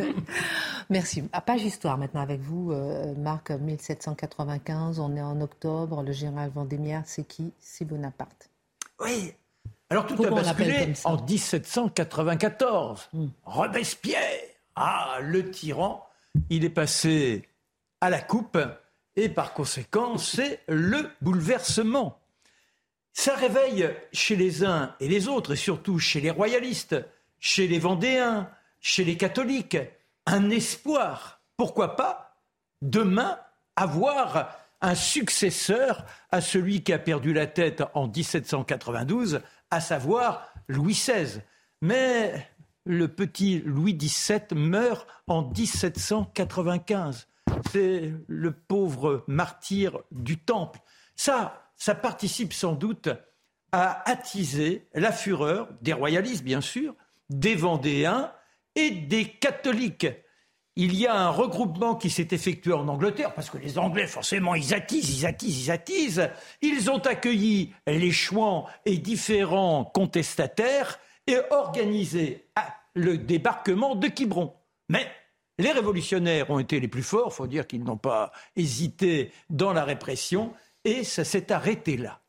Merci. À page histoire maintenant avec vous, euh, Marc, 1795, on est en octobre, le général Vendémiaire, c'est qui? C'est Bonaparte. Oui. Alors tout a basculé en 1794. Hmm. Robespierre, ah, le tyran, il est passé à la coupe et par conséquent, c'est le bouleversement. Ça réveille chez les uns et les autres, et surtout chez les royalistes, chez les Vendéens, chez les catholiques, un espoir. Pourquoi pas demain avoir un successeur à celui qui a perdu la tête en 1792, à savoir Louis XVI. Mais le petit Louis XVII meurt en 1795 c'est le pauvre martyr du temple. Ça, ça participe sans doute à attiser la fureur des royalistes, bien sûr, des Vendéens et des catholiques. Il y a un regroupement qui s'est effectué en Angleterre, parce que les Anglais, forcément, ils attisent, ils attisent, ils attisent. Ils ont accueilli les Chouans et différents contestataires et organisé le débarquement de Quiberon. Mais Les révolutionnaires ont été les plus forts, faut dire qu'ils n'ont pas hésité dans la répression, et ça s'est arrêté là.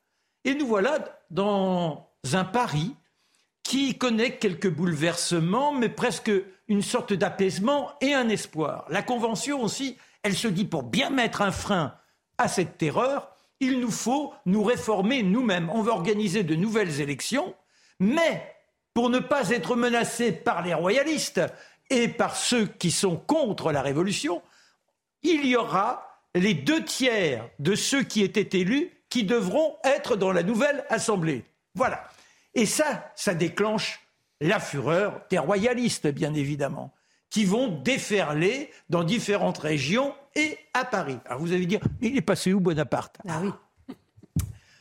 Et nous voilà dans un Paris qui connaît quelques bouleversements, mais presque une sorte d'apaisement et un espoir. La Convention aussi, elle se dit pour bien mettre un frein à cette terreur, il nous faut nous réformer nous-mêmes. On va organiser de nouvelles élections, mais pour ne pas être menacés par les royalistes et par ceux qui sont contre la Révolution, il y aura les deux tiers de ceux qui étaient élus qui devront être dans la nouvelle Assemblée. Voilà. Et ça, ça déclenche la fureur des royalistes, bien évidemment, qui vont déferler dans différentes régions et à Paris. Alors vous allez dire, il est passé où Bonaparte? Ah oui.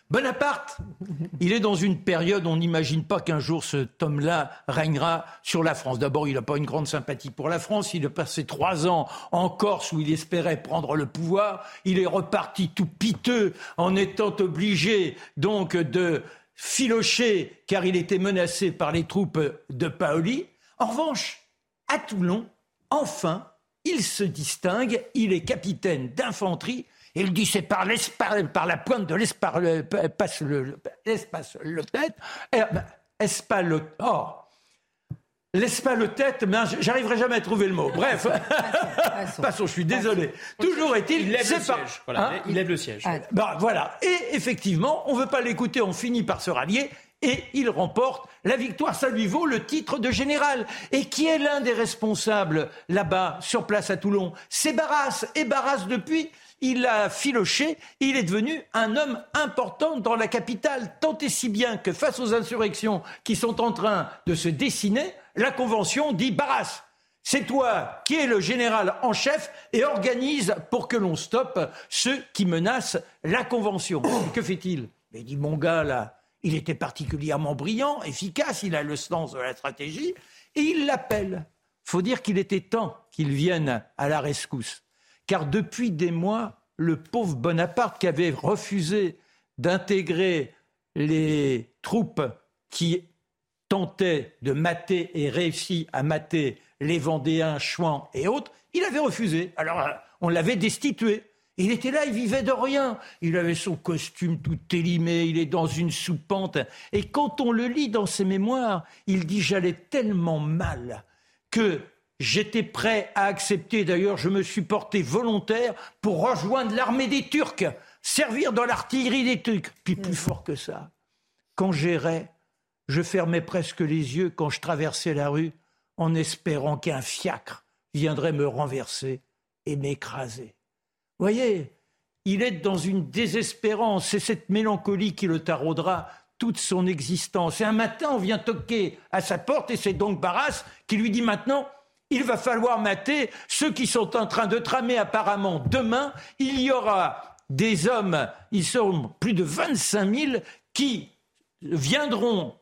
Bonaparte, il est dans une période, on n'imagine pas qu'un jour cet homme-là régnera sur la France. D'abord, il n'a pas une grande sympathie pour la France. Il a passé trois ans en Corse où il espérait prendre le pouvoir. Il est reparti tout piteux en étant obligé donc de filocher car il était menacé par les troupes de Paoli. En revanche, à Toulon, enfin, il se distingue. Il est capitaine d'infanterie il dit c'est par, par la pointe de l'espace le, le tête. Espale, oh, L'espace-tête, mais j'arriverai jamais à trouver le mot. Bref, passons, je suis désolé. Toujours est-il, il lève le siège. Voilà, hein il lève le siège. Bah, voilà. Et effectivement, on veut pas l'écouter, on finit par se rallier et il remporte la victoire. Ça lui vaut le titre de général. Et qui est l'un des responsables là-bas, sur place à Toulon? C'est Barras. Et Barras, depuis, il a filoché, il est devenu un homme important dans la capitale, tant et si bien que face aux insurrections qui sont en train de se dessiner, la Convention dit Barras, c'est toi qui es le général en chef et organise pour que l'on stoppe ceux qui menacent la Convention. que fait-il? Il dit mon gars là, il était particulièrement brillant, efficace, il a le sens de la stratégie, et il l'appelle. Faut dire qu'il était temps qu'il vienne à la rescousse car depuis des mois, le pauvre Bonaparte qui avait refusé d'intégrer les troupes qui tentaient de mater et réussi à mater les Vendéens, Chouans et autres, il avait refusé. Alors euh, on l'avait destitué. Il était là, il vivait de rien. Il avait son costume tout élimé, il est dans une soupente. Et quand on le lit dans ses mémoires, il dit J'allais tellement mal que J'étais prêt à accepter, d'ailleurs, je me suis porté volontaire pour rejoindre l'armée des Turcs, servir dans l'artillerie des Turcs. Puis plus fort que ça, quand j'errais, je fermais presque les yeux quand je traversais la rue en espérant qu'un fiacre viendrait me renverser et m'écraser. Voyez, il est dans une désespérance, c'est cette mélancolie qui le taraudera toute son existence. Et un matin, on vient toquer à sa porte et c'est donc Barras qui lui dit maintenant il va falloir mater ceux qui sont en train de tramer apparemment demain. Il y aura des hommes, ils sont plus de 25 000, qui viendront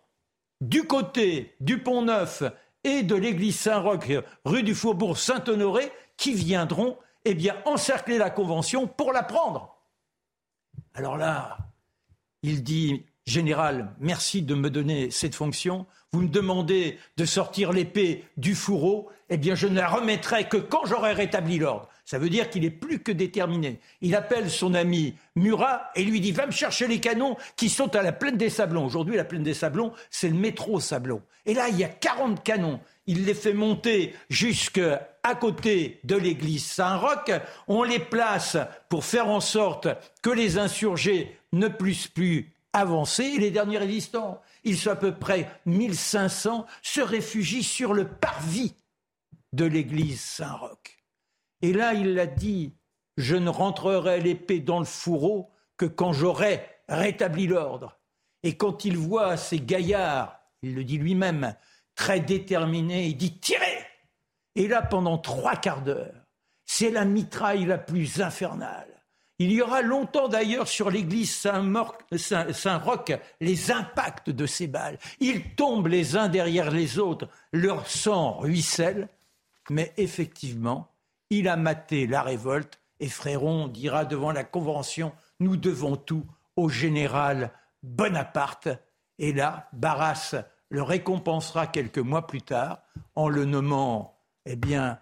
du côté du Pont Neuf et de l'église Saint-Roch, rue du Faubourg Saint-Honoré, qui viendront eh bien, encercler la Convention pour la prendre. Alors là, il dit Général, merci de me donner cette fonction. Vous me demandez de sortir l'épée du fourreau. Eh bien, je ne la remettrai que quand j'aurai rétabli l'ordre. Ça veut dire qu'il est plus que déterminé. Il appelle son ami Murat et lui dit Va me chercher les canons qui sont à la plaine des Sablons. Aujourd'hui, la plaine des Sablons, c'est le métro Sablon. Et là, il y a 40 canons. Il les fait monter jusqu'à côté de l'église Saint-Roch. On les place pour faire en sorte que les insurgés ne puissent plus avancé et les derniers résistants, ils sont à peu près 1500, se réfugient sur le parvis de l'église Saint-Roch. Et là, il a dit, je ne rentrerai l'épée dans le fourreau que quand j'aurai rétabli l'ordre. Et quand il voit ces gaillards, il le dit lui-même, très déterminés, il dit tirez Et là, pendant trois quarts d'heure, c'est la mitraille la plus infernale. Il y aura longtemps d'ailleurs sur l'église Saint-Roch les impacts de ces balles. Ils tombent les uns derrière les autres, leur sang ruisselle, mais effectivement, il a maté la révolte et Fréron dira devant la Convention Nous devons tout au général Bonaparte. Et là, Barras le récompensera quelques mois plus tard en le nommant, eh bien,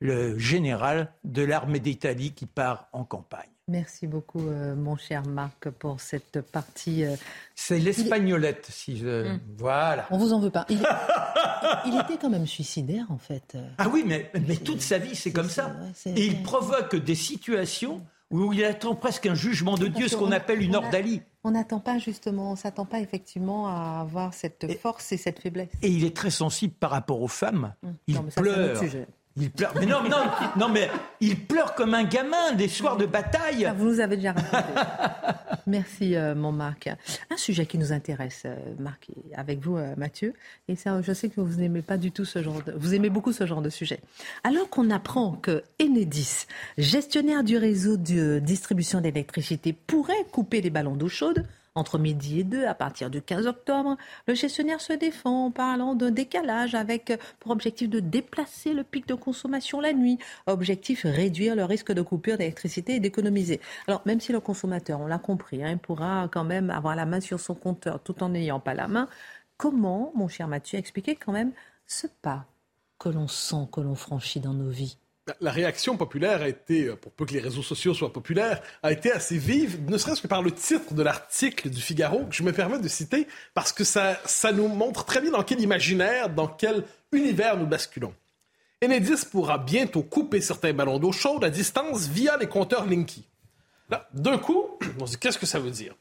le général de l'armée d'Italie qui part en campagne. Merci beaucoup, euh, mon cher Marc, pour cette partie. Euh, C'est l'espagnolette, si je. Hmm. Voilà. On vous en veut pas. Il... était quand même suicidaire, en fait. Ah oui, mais, mais toute sa vie, c'est comme ça. Et il provoque des situations où il attend presque un jugement de Dieu, ce qu'on appelle une ordalie. On n'attend pas justement, on s'attend pas effectivement à avoir cette force et cette faiblesse. Et il est très sensible par rapport aux femmes. Hmm. Il pleure. Il pleure. Mais non, non, non, mais il pleure comme un gamin des soirs de bataille. Ah, vous nous avez déjà raconté. Merci, euh, mon Marc. Un sujet qui nous intéresse, euh, Marc, avec vous, euh, Mathieu. Et ça, je sais que vous n'aimez pas du tout ce genre de. Vous aimez beaucoup ce genre de sujet. Alors qu'on apprend que Enedis, gestionnaire du réseau de distribution d'électricité, pourrait couper les ballons d'eau chaude entre midi et deux, à partir du 15 octobre, le gestionnaire se défend en parlant d'un décalage avec pour objectif de déplacer le pic de consommation la nuit. Objectif réduire le risque de coupure d'électricité et d'économiser. Alors même si le consommateur, on l'a compris, hein, pourra quand même avoir la main sur son compteur tout en n'ayant pas la main, comment, mon cher Mathieu, expliquer quand même ce pas que l'on sent, que l'on franchit dans nos vies? La réaction populaire a été, euh, pour peu que les réseaux sociaux soient populaires, a été assez vive, ne serait-ce que par le titre de l'article du Figaro, que je me permets de citer, parce que ça, ça nous montre très bien dans quel imaginaire, dans quel univers nous basculons. Enedis pourra bientôt couper certains ballons d'eau chaude à distance via les compteurs Linky. Là, d'un coup, on se dit qu'est-ce que ça veut dire?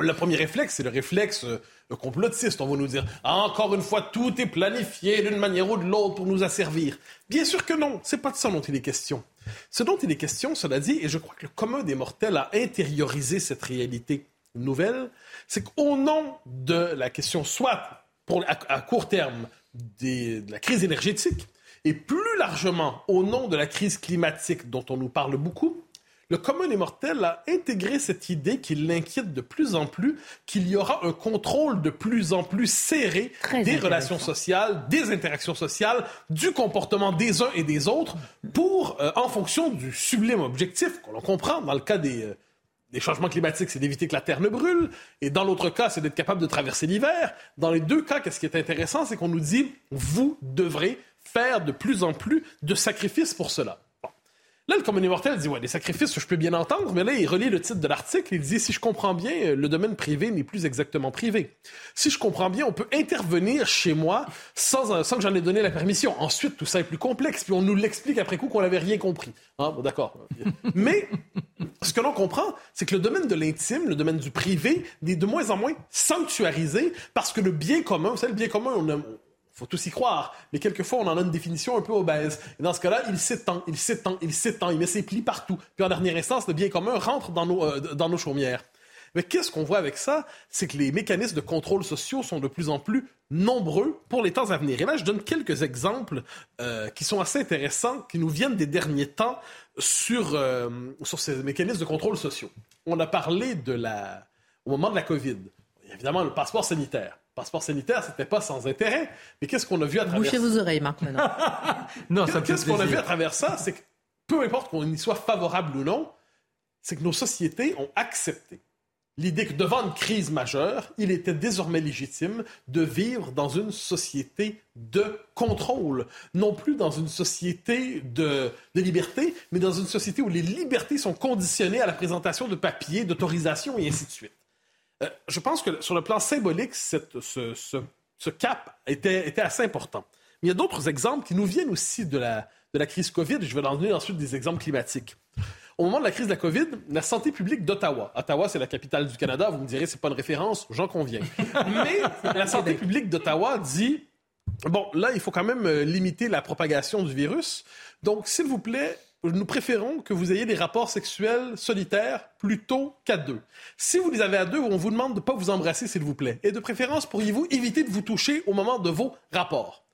Le premier réflexe, c'est le réflexe euh, complotiste. On va nous dire ah, encore une fois, tout est planifié d'une manière ou de l'autre pour nous asservir. Bien sûr que non, c'est pas de ça dont il est question. Ce dont il est question, cela dit, et je crois que le commun des mortels a intériorisé cette réalité nouvelle, c'est qu'au nom de la question, soit pour, à, court terme, de la crise énergétique, et plus largement au nom de la crise climatique dont on nous parle beaucoup, le commun des mortels a intégré cette idée qui l'inquiète de plus en plus, qu'il y aura un contrôle de plus en plus serré des relations sociales, des interactions sociales, du comportement des uns et des autres, pour, euh, en fonction du sublime objectif qu'on comprend dans le cas des, euh, des changements climatiques, c'est d'éviter que la Terre ne brûle, et dans l'autre cas, c'est d'être capable de traverser l'hiver. Dans les deux cas, qu'est-ce qui est intéressant, c'est qu'on nous dit, vous devrez faire de plus en plus de sacrifices pour cela. Là, le commun immortel dit, ouais, les sacrifices, je peux bien entendre, mais là, il relie le titre de l'article, il dit, si je comprends bien, euh, le domaine privé n'est plus exactement privé. Si je comprends bien, on peut intervenir chez moi sans, euh, sans que j'en ai donné la permission. Ensuite, tout ça est plus complexe, puis on nous l'explique après coup qu'on n'avait rien compris. Hein, bon, d'accord. mais, ce que l'on comprend, c'est que le domaine de l'intime, le domaine du privé, est de moins en moins sanctuarisé parce que le bien commun, vous savez, le bien commun, on a, faut tous y croire. Mais quelquefois, on en a une définition un peu obèse. Et dans ce cas-là, il s'étend, il s'étend, il s'étend, il met ses plis partout. Puis en dernière instance, le bien commun rentre dans nos, euh, dans nos chaumières. Mais qu'est-ce qu'on voit avec ça? C'est que les mécanismes de contrôle sociaux sont de plus en plus nombreux pour les temps à venir. Et là, je donne quelques exemples euh, qui sont assez intéressants, qui nous viennent des derniers temps sur, euh, sur ces mécanismes de contrôle sociaux. On a parlé de la, au moment de la COVID. Évidemment, le passeport sanitaire passeport sanitaire, c'était pas sans intérêt. Mais qu'est-ce qu'on a vu à travers Bouchez vos oreilles, Marc, maintenant. non, Qu'est-ce qu'on a vu à travers ça? C'est que peu importe qu'on y soit favorable ou non, c'est que nos sociétés ont accepté l'idée que devant une crise majeure, il était désormais légitime de vivre dans une société de contrôle, non plus dans une société de, de, liberté, mais dans une société où les libertés sont conditionnées à la présentation de papiers, d'autorisation et ainsi de suite. Euh, je pense que sur le plan symbolique, ce, cap était, assez important. Mais il y a d'autres exemples qui nous viennent aussi de la, crise COVID. Je vais en donner ensuite des exemples climatiques. Au moment de la crise de la COVID, la santé publique d'Ottawa, Ottawa, c'est la capitale du Canada, vous me direz, c'est pas une référence, j'en conviens. Mais la santé publique d'Ottawa dit, bon, là, il faut quand même euh, limiter la propagation du virus. Donc, s'il vous plaît, nous préférons que vous ayez des rapports sexuels solitaires plutôt qu'à deux. Si vous les avez à deux, on vous demande de ne pas vous embrasser, s'il vous plaît. Et de préférence, pourriez-vous éviter de vous toucher au moment de vos rapports?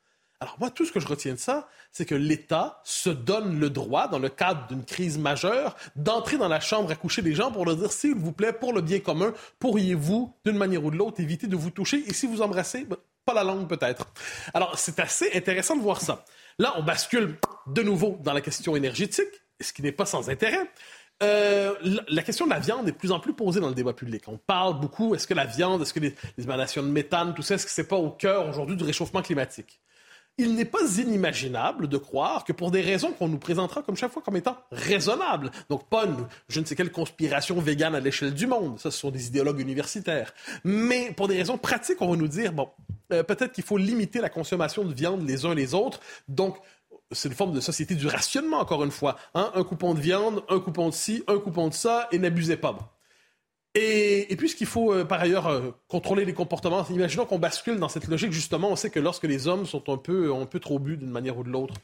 Alors moi, tout ce que je retiens de ça, c'est que l'État se donne le droit, dans le cadre d'une crise majeure, d'entrer dans la chambre à coucher des gens pour leur dire, s'il vous plaît, pour le bien commun, pourriez-vous, d'une manière ou de l'autre, éviter de vous toucher? Et si vous embrassez, ben, pas la langue peut-être. Alors c'est assez intéressant de voir ça. Là, on bascule de nouveau dans la question énergétique, ce qui n'est pas sans intérêt. Euh, la question de la viande est de plus en plus posée dans le débat public. On parle beaucoup, est-ce que la viande, est-ce que les, émanations de méthane, tout ça, est-ce que c'est pas au cœur aujourd'hui du réchauffement climatique? Il n'est pas inimaginable de croire que pour des raisons qu'on nous présentera comme chaque fois comme étant raisonnables, donc pas une, je ne sais quelle conspiration végane à l'échelle du monde, ça ce sont des idéologues universitaires, mais pour des raisons pratiques, on va nous dire, bon, euh, peut-être qu'il faut limiter la consommation de viande les uns les autres, donc c'est une forme de société du rationnement, encore une fois. Hein? Un coupon de viande, un coupon de ci, un coupon de ça, et n'abusez pas. Et, puisqu'il faut euh, par ailleurs euh, contrôler les comportements, imaginons qu'on bascule dans cette logique justement, on sait que lorsque les hommes sont un peu, un peu trop bu d'une manière ou de l'autre,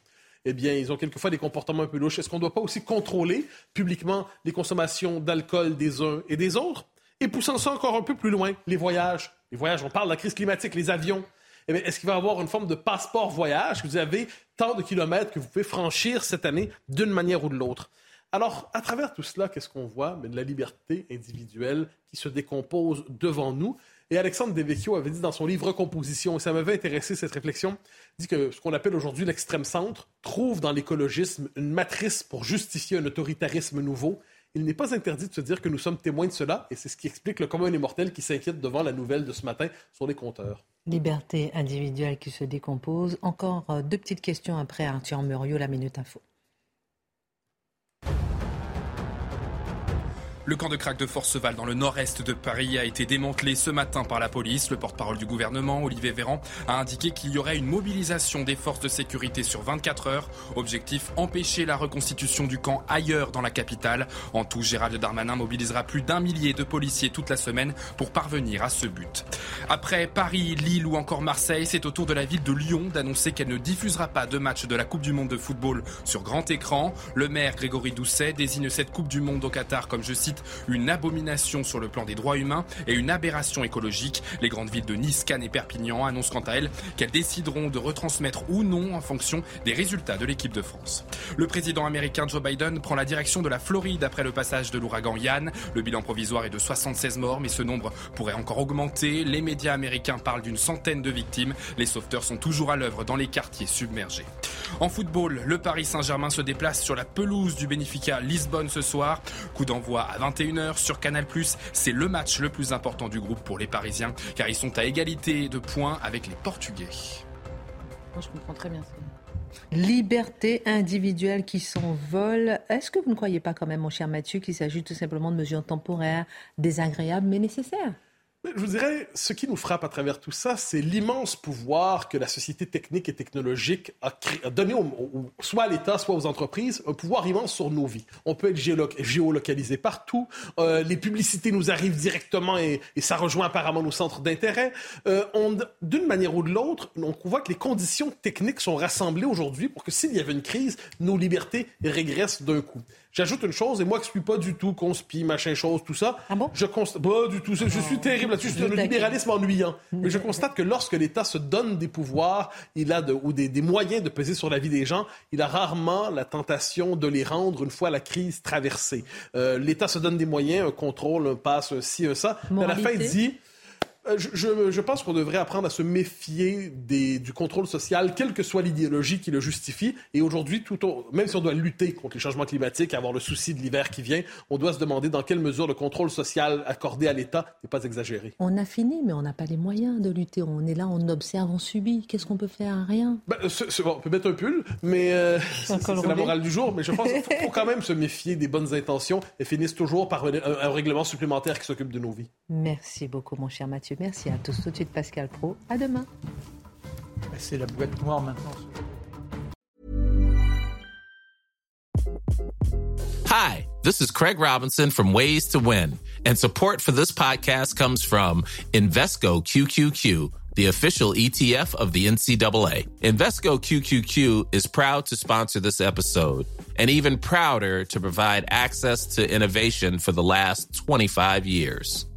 eh bien, ils ont quelquefois des comportements un peu louches. Est-ce qu'on ne doit pas aussi contrôler publiquement les consommations d'alcool des uns et des autres? Et poussant ça encore un peu plus loin, les voyages. Les voyages, on parle de la crise climatique, les avions. Eh bien, est-ce qu'il va y avoir une forme de passeport voyage? Que vous avez tant de kilomètres que vous pouvez franchir cette année d'une manière ou de l'autre? Alors, à travers tout cela, qu'est-ce qu'on voit? Mais de la liberté individuelle qui se décompose devant nous. Et Alexandre Devecchio avait dit dans son livre Recomposition, et ça m'avait intéressé cette réflexion, dit que ce qu'on appelle aujourd'hui l'extrême centre trouve dans l'écologisme une matrice pour justifier un autoritarisme nouveau. Il n'est pas interdit de se dire que nous sommes témoins de cela, et c'est ce qui explique le commun des mortels qui s'inquiète devant la nouvelle de ce matin sur les compteurs. Liberté individuelle qui se décompose. Encore euh, deux petites questions après Arthur Muriot, la Minute Info. Le camp de crack de Forceval dans le nord-est de Paris a été démantelé ce matin par la police. Le porte-parole du gouvernement, Olivier Véran, a indiqué qu'il y aurait une mobilisation des forces de sécurité sur 24 heures. Objectif, empêcher la reconstitution du camp ailleurs dans la capitale. En tout, Gérald Darmanin mobilisera plus d'un millier de policiers toute la semaine pour parvenir à ce but. Après Paris, Lille ou encore Marseille, c'est au tour de la ville de Lyon d'annoncer qu'elle ne diffusera pas de match de la Coupe du Monde de football sur grand écran. Le maire Grégory Doucet désigne cette Coupe du Monde au Qatar comme, je cite, une abomination sur le plan des droits humains et une aberration écologique. Les grandes villes de Nice, Cannes et Perpignan annoncent quant à elles qu'elles décideront de retransmettre ou non en fonction des résultats de l'équipe de France. Le président américain Joe Biden prend la direction de la Floride après le passage de l'ouragan Yann. Le bilan provisoire est de 76 morts, mais ce nombre pourrait encore augmenter. Les médias américains parlent d'une centaine de victimes. Les sauveteurs sont toujours à l'œuvre dans les quartiers submergés. En football, le Paris Saint-Germain se déplace sur la pelouse du Benfica Lisbonne ce soir. Coup d'envoi à 21h sur Canal+. C'est le match le plus important du groupe pour les Parisiens car ils sont à égalité de points avec les Portugais. je comprends très bien Liberté individuelle qui s'envole. Est-ce que vous ne croyez pas quand même, mon cher Mathieu, qu'il s'agit tout simplement de mesures temporaires, désagréables mais nécessaires? Je vous dirais, ce qui nous frappe à travers tout ça, c'est l'immense pouvoir que la société technique et technologique a, donné soit à l'État, soit aux entreprises, un pouvoir immense sur nos vies. On peut être géolocalisé partout, euh, les publicités nous arrivent directement et, ça rejoint apparemment nos centres d'intérêt. Euh, D'une manière ou de l'autre, on voit que les conditions techniques sont rassemblées aujourd'hui pour que s'il y avait une crise, nos libertés régressent d'un coup. J'ajoute une chose, et moi qui ne suis pas du tout conspire, machin chose, tout ça. Ah bon? Je constate, pas du tout. Je suis terrible là-dessus. C'est un libéralisme ennuyant. Mais je constate que lorsque l'État se donne des pouvoirs, il a de, ou des, des, moyens de peser sur la vie des gens, il a rarement la tentation de les rendre une fois la crise traversée. Euh, L'État se donne des moyens, un contrôle, un passe, un ci, un ça. Mais à la fin, il dit euh, je, je, pense qu'on devrait apprendre à se méfier des, du contrôle social, quelle que soit l'idéologie qui le justifie. Et aujourd'hui, tout même si on doit lutter contre les changements climatiques, avoir le souci de l'hiver qui vient, on doit se demander dans quelle mesure le contrôle social accordé à l'État n'est pas exagéré. On a fini, mais on n'a pas les moyens de lutter. On est là, on observe, on subit. Qu'est-ce qu'on peut faire Rien? Ben, on peut mettre un pull, mais euh, c'est la morale du jour. Mais je pense qu'il faut, quand même se méfier des bonnes intentions et finissent toujours par un, un règlement supplémentaire qui s'occupe de nos vies. Merci beaucoup, mon cher Mathieu. Merci à tous. Tout de suite, Pascal Pro. À demain. C'est la boîte noire maintenant. Hi, this is Craig Robinson from Ways to Win, and support for this podcast comes from Invesco QQQ. The official ETF of the NCAA. Invesco QQQ is proud to sponsor this episode and even prouder to provide access to innovation for the last 25 years.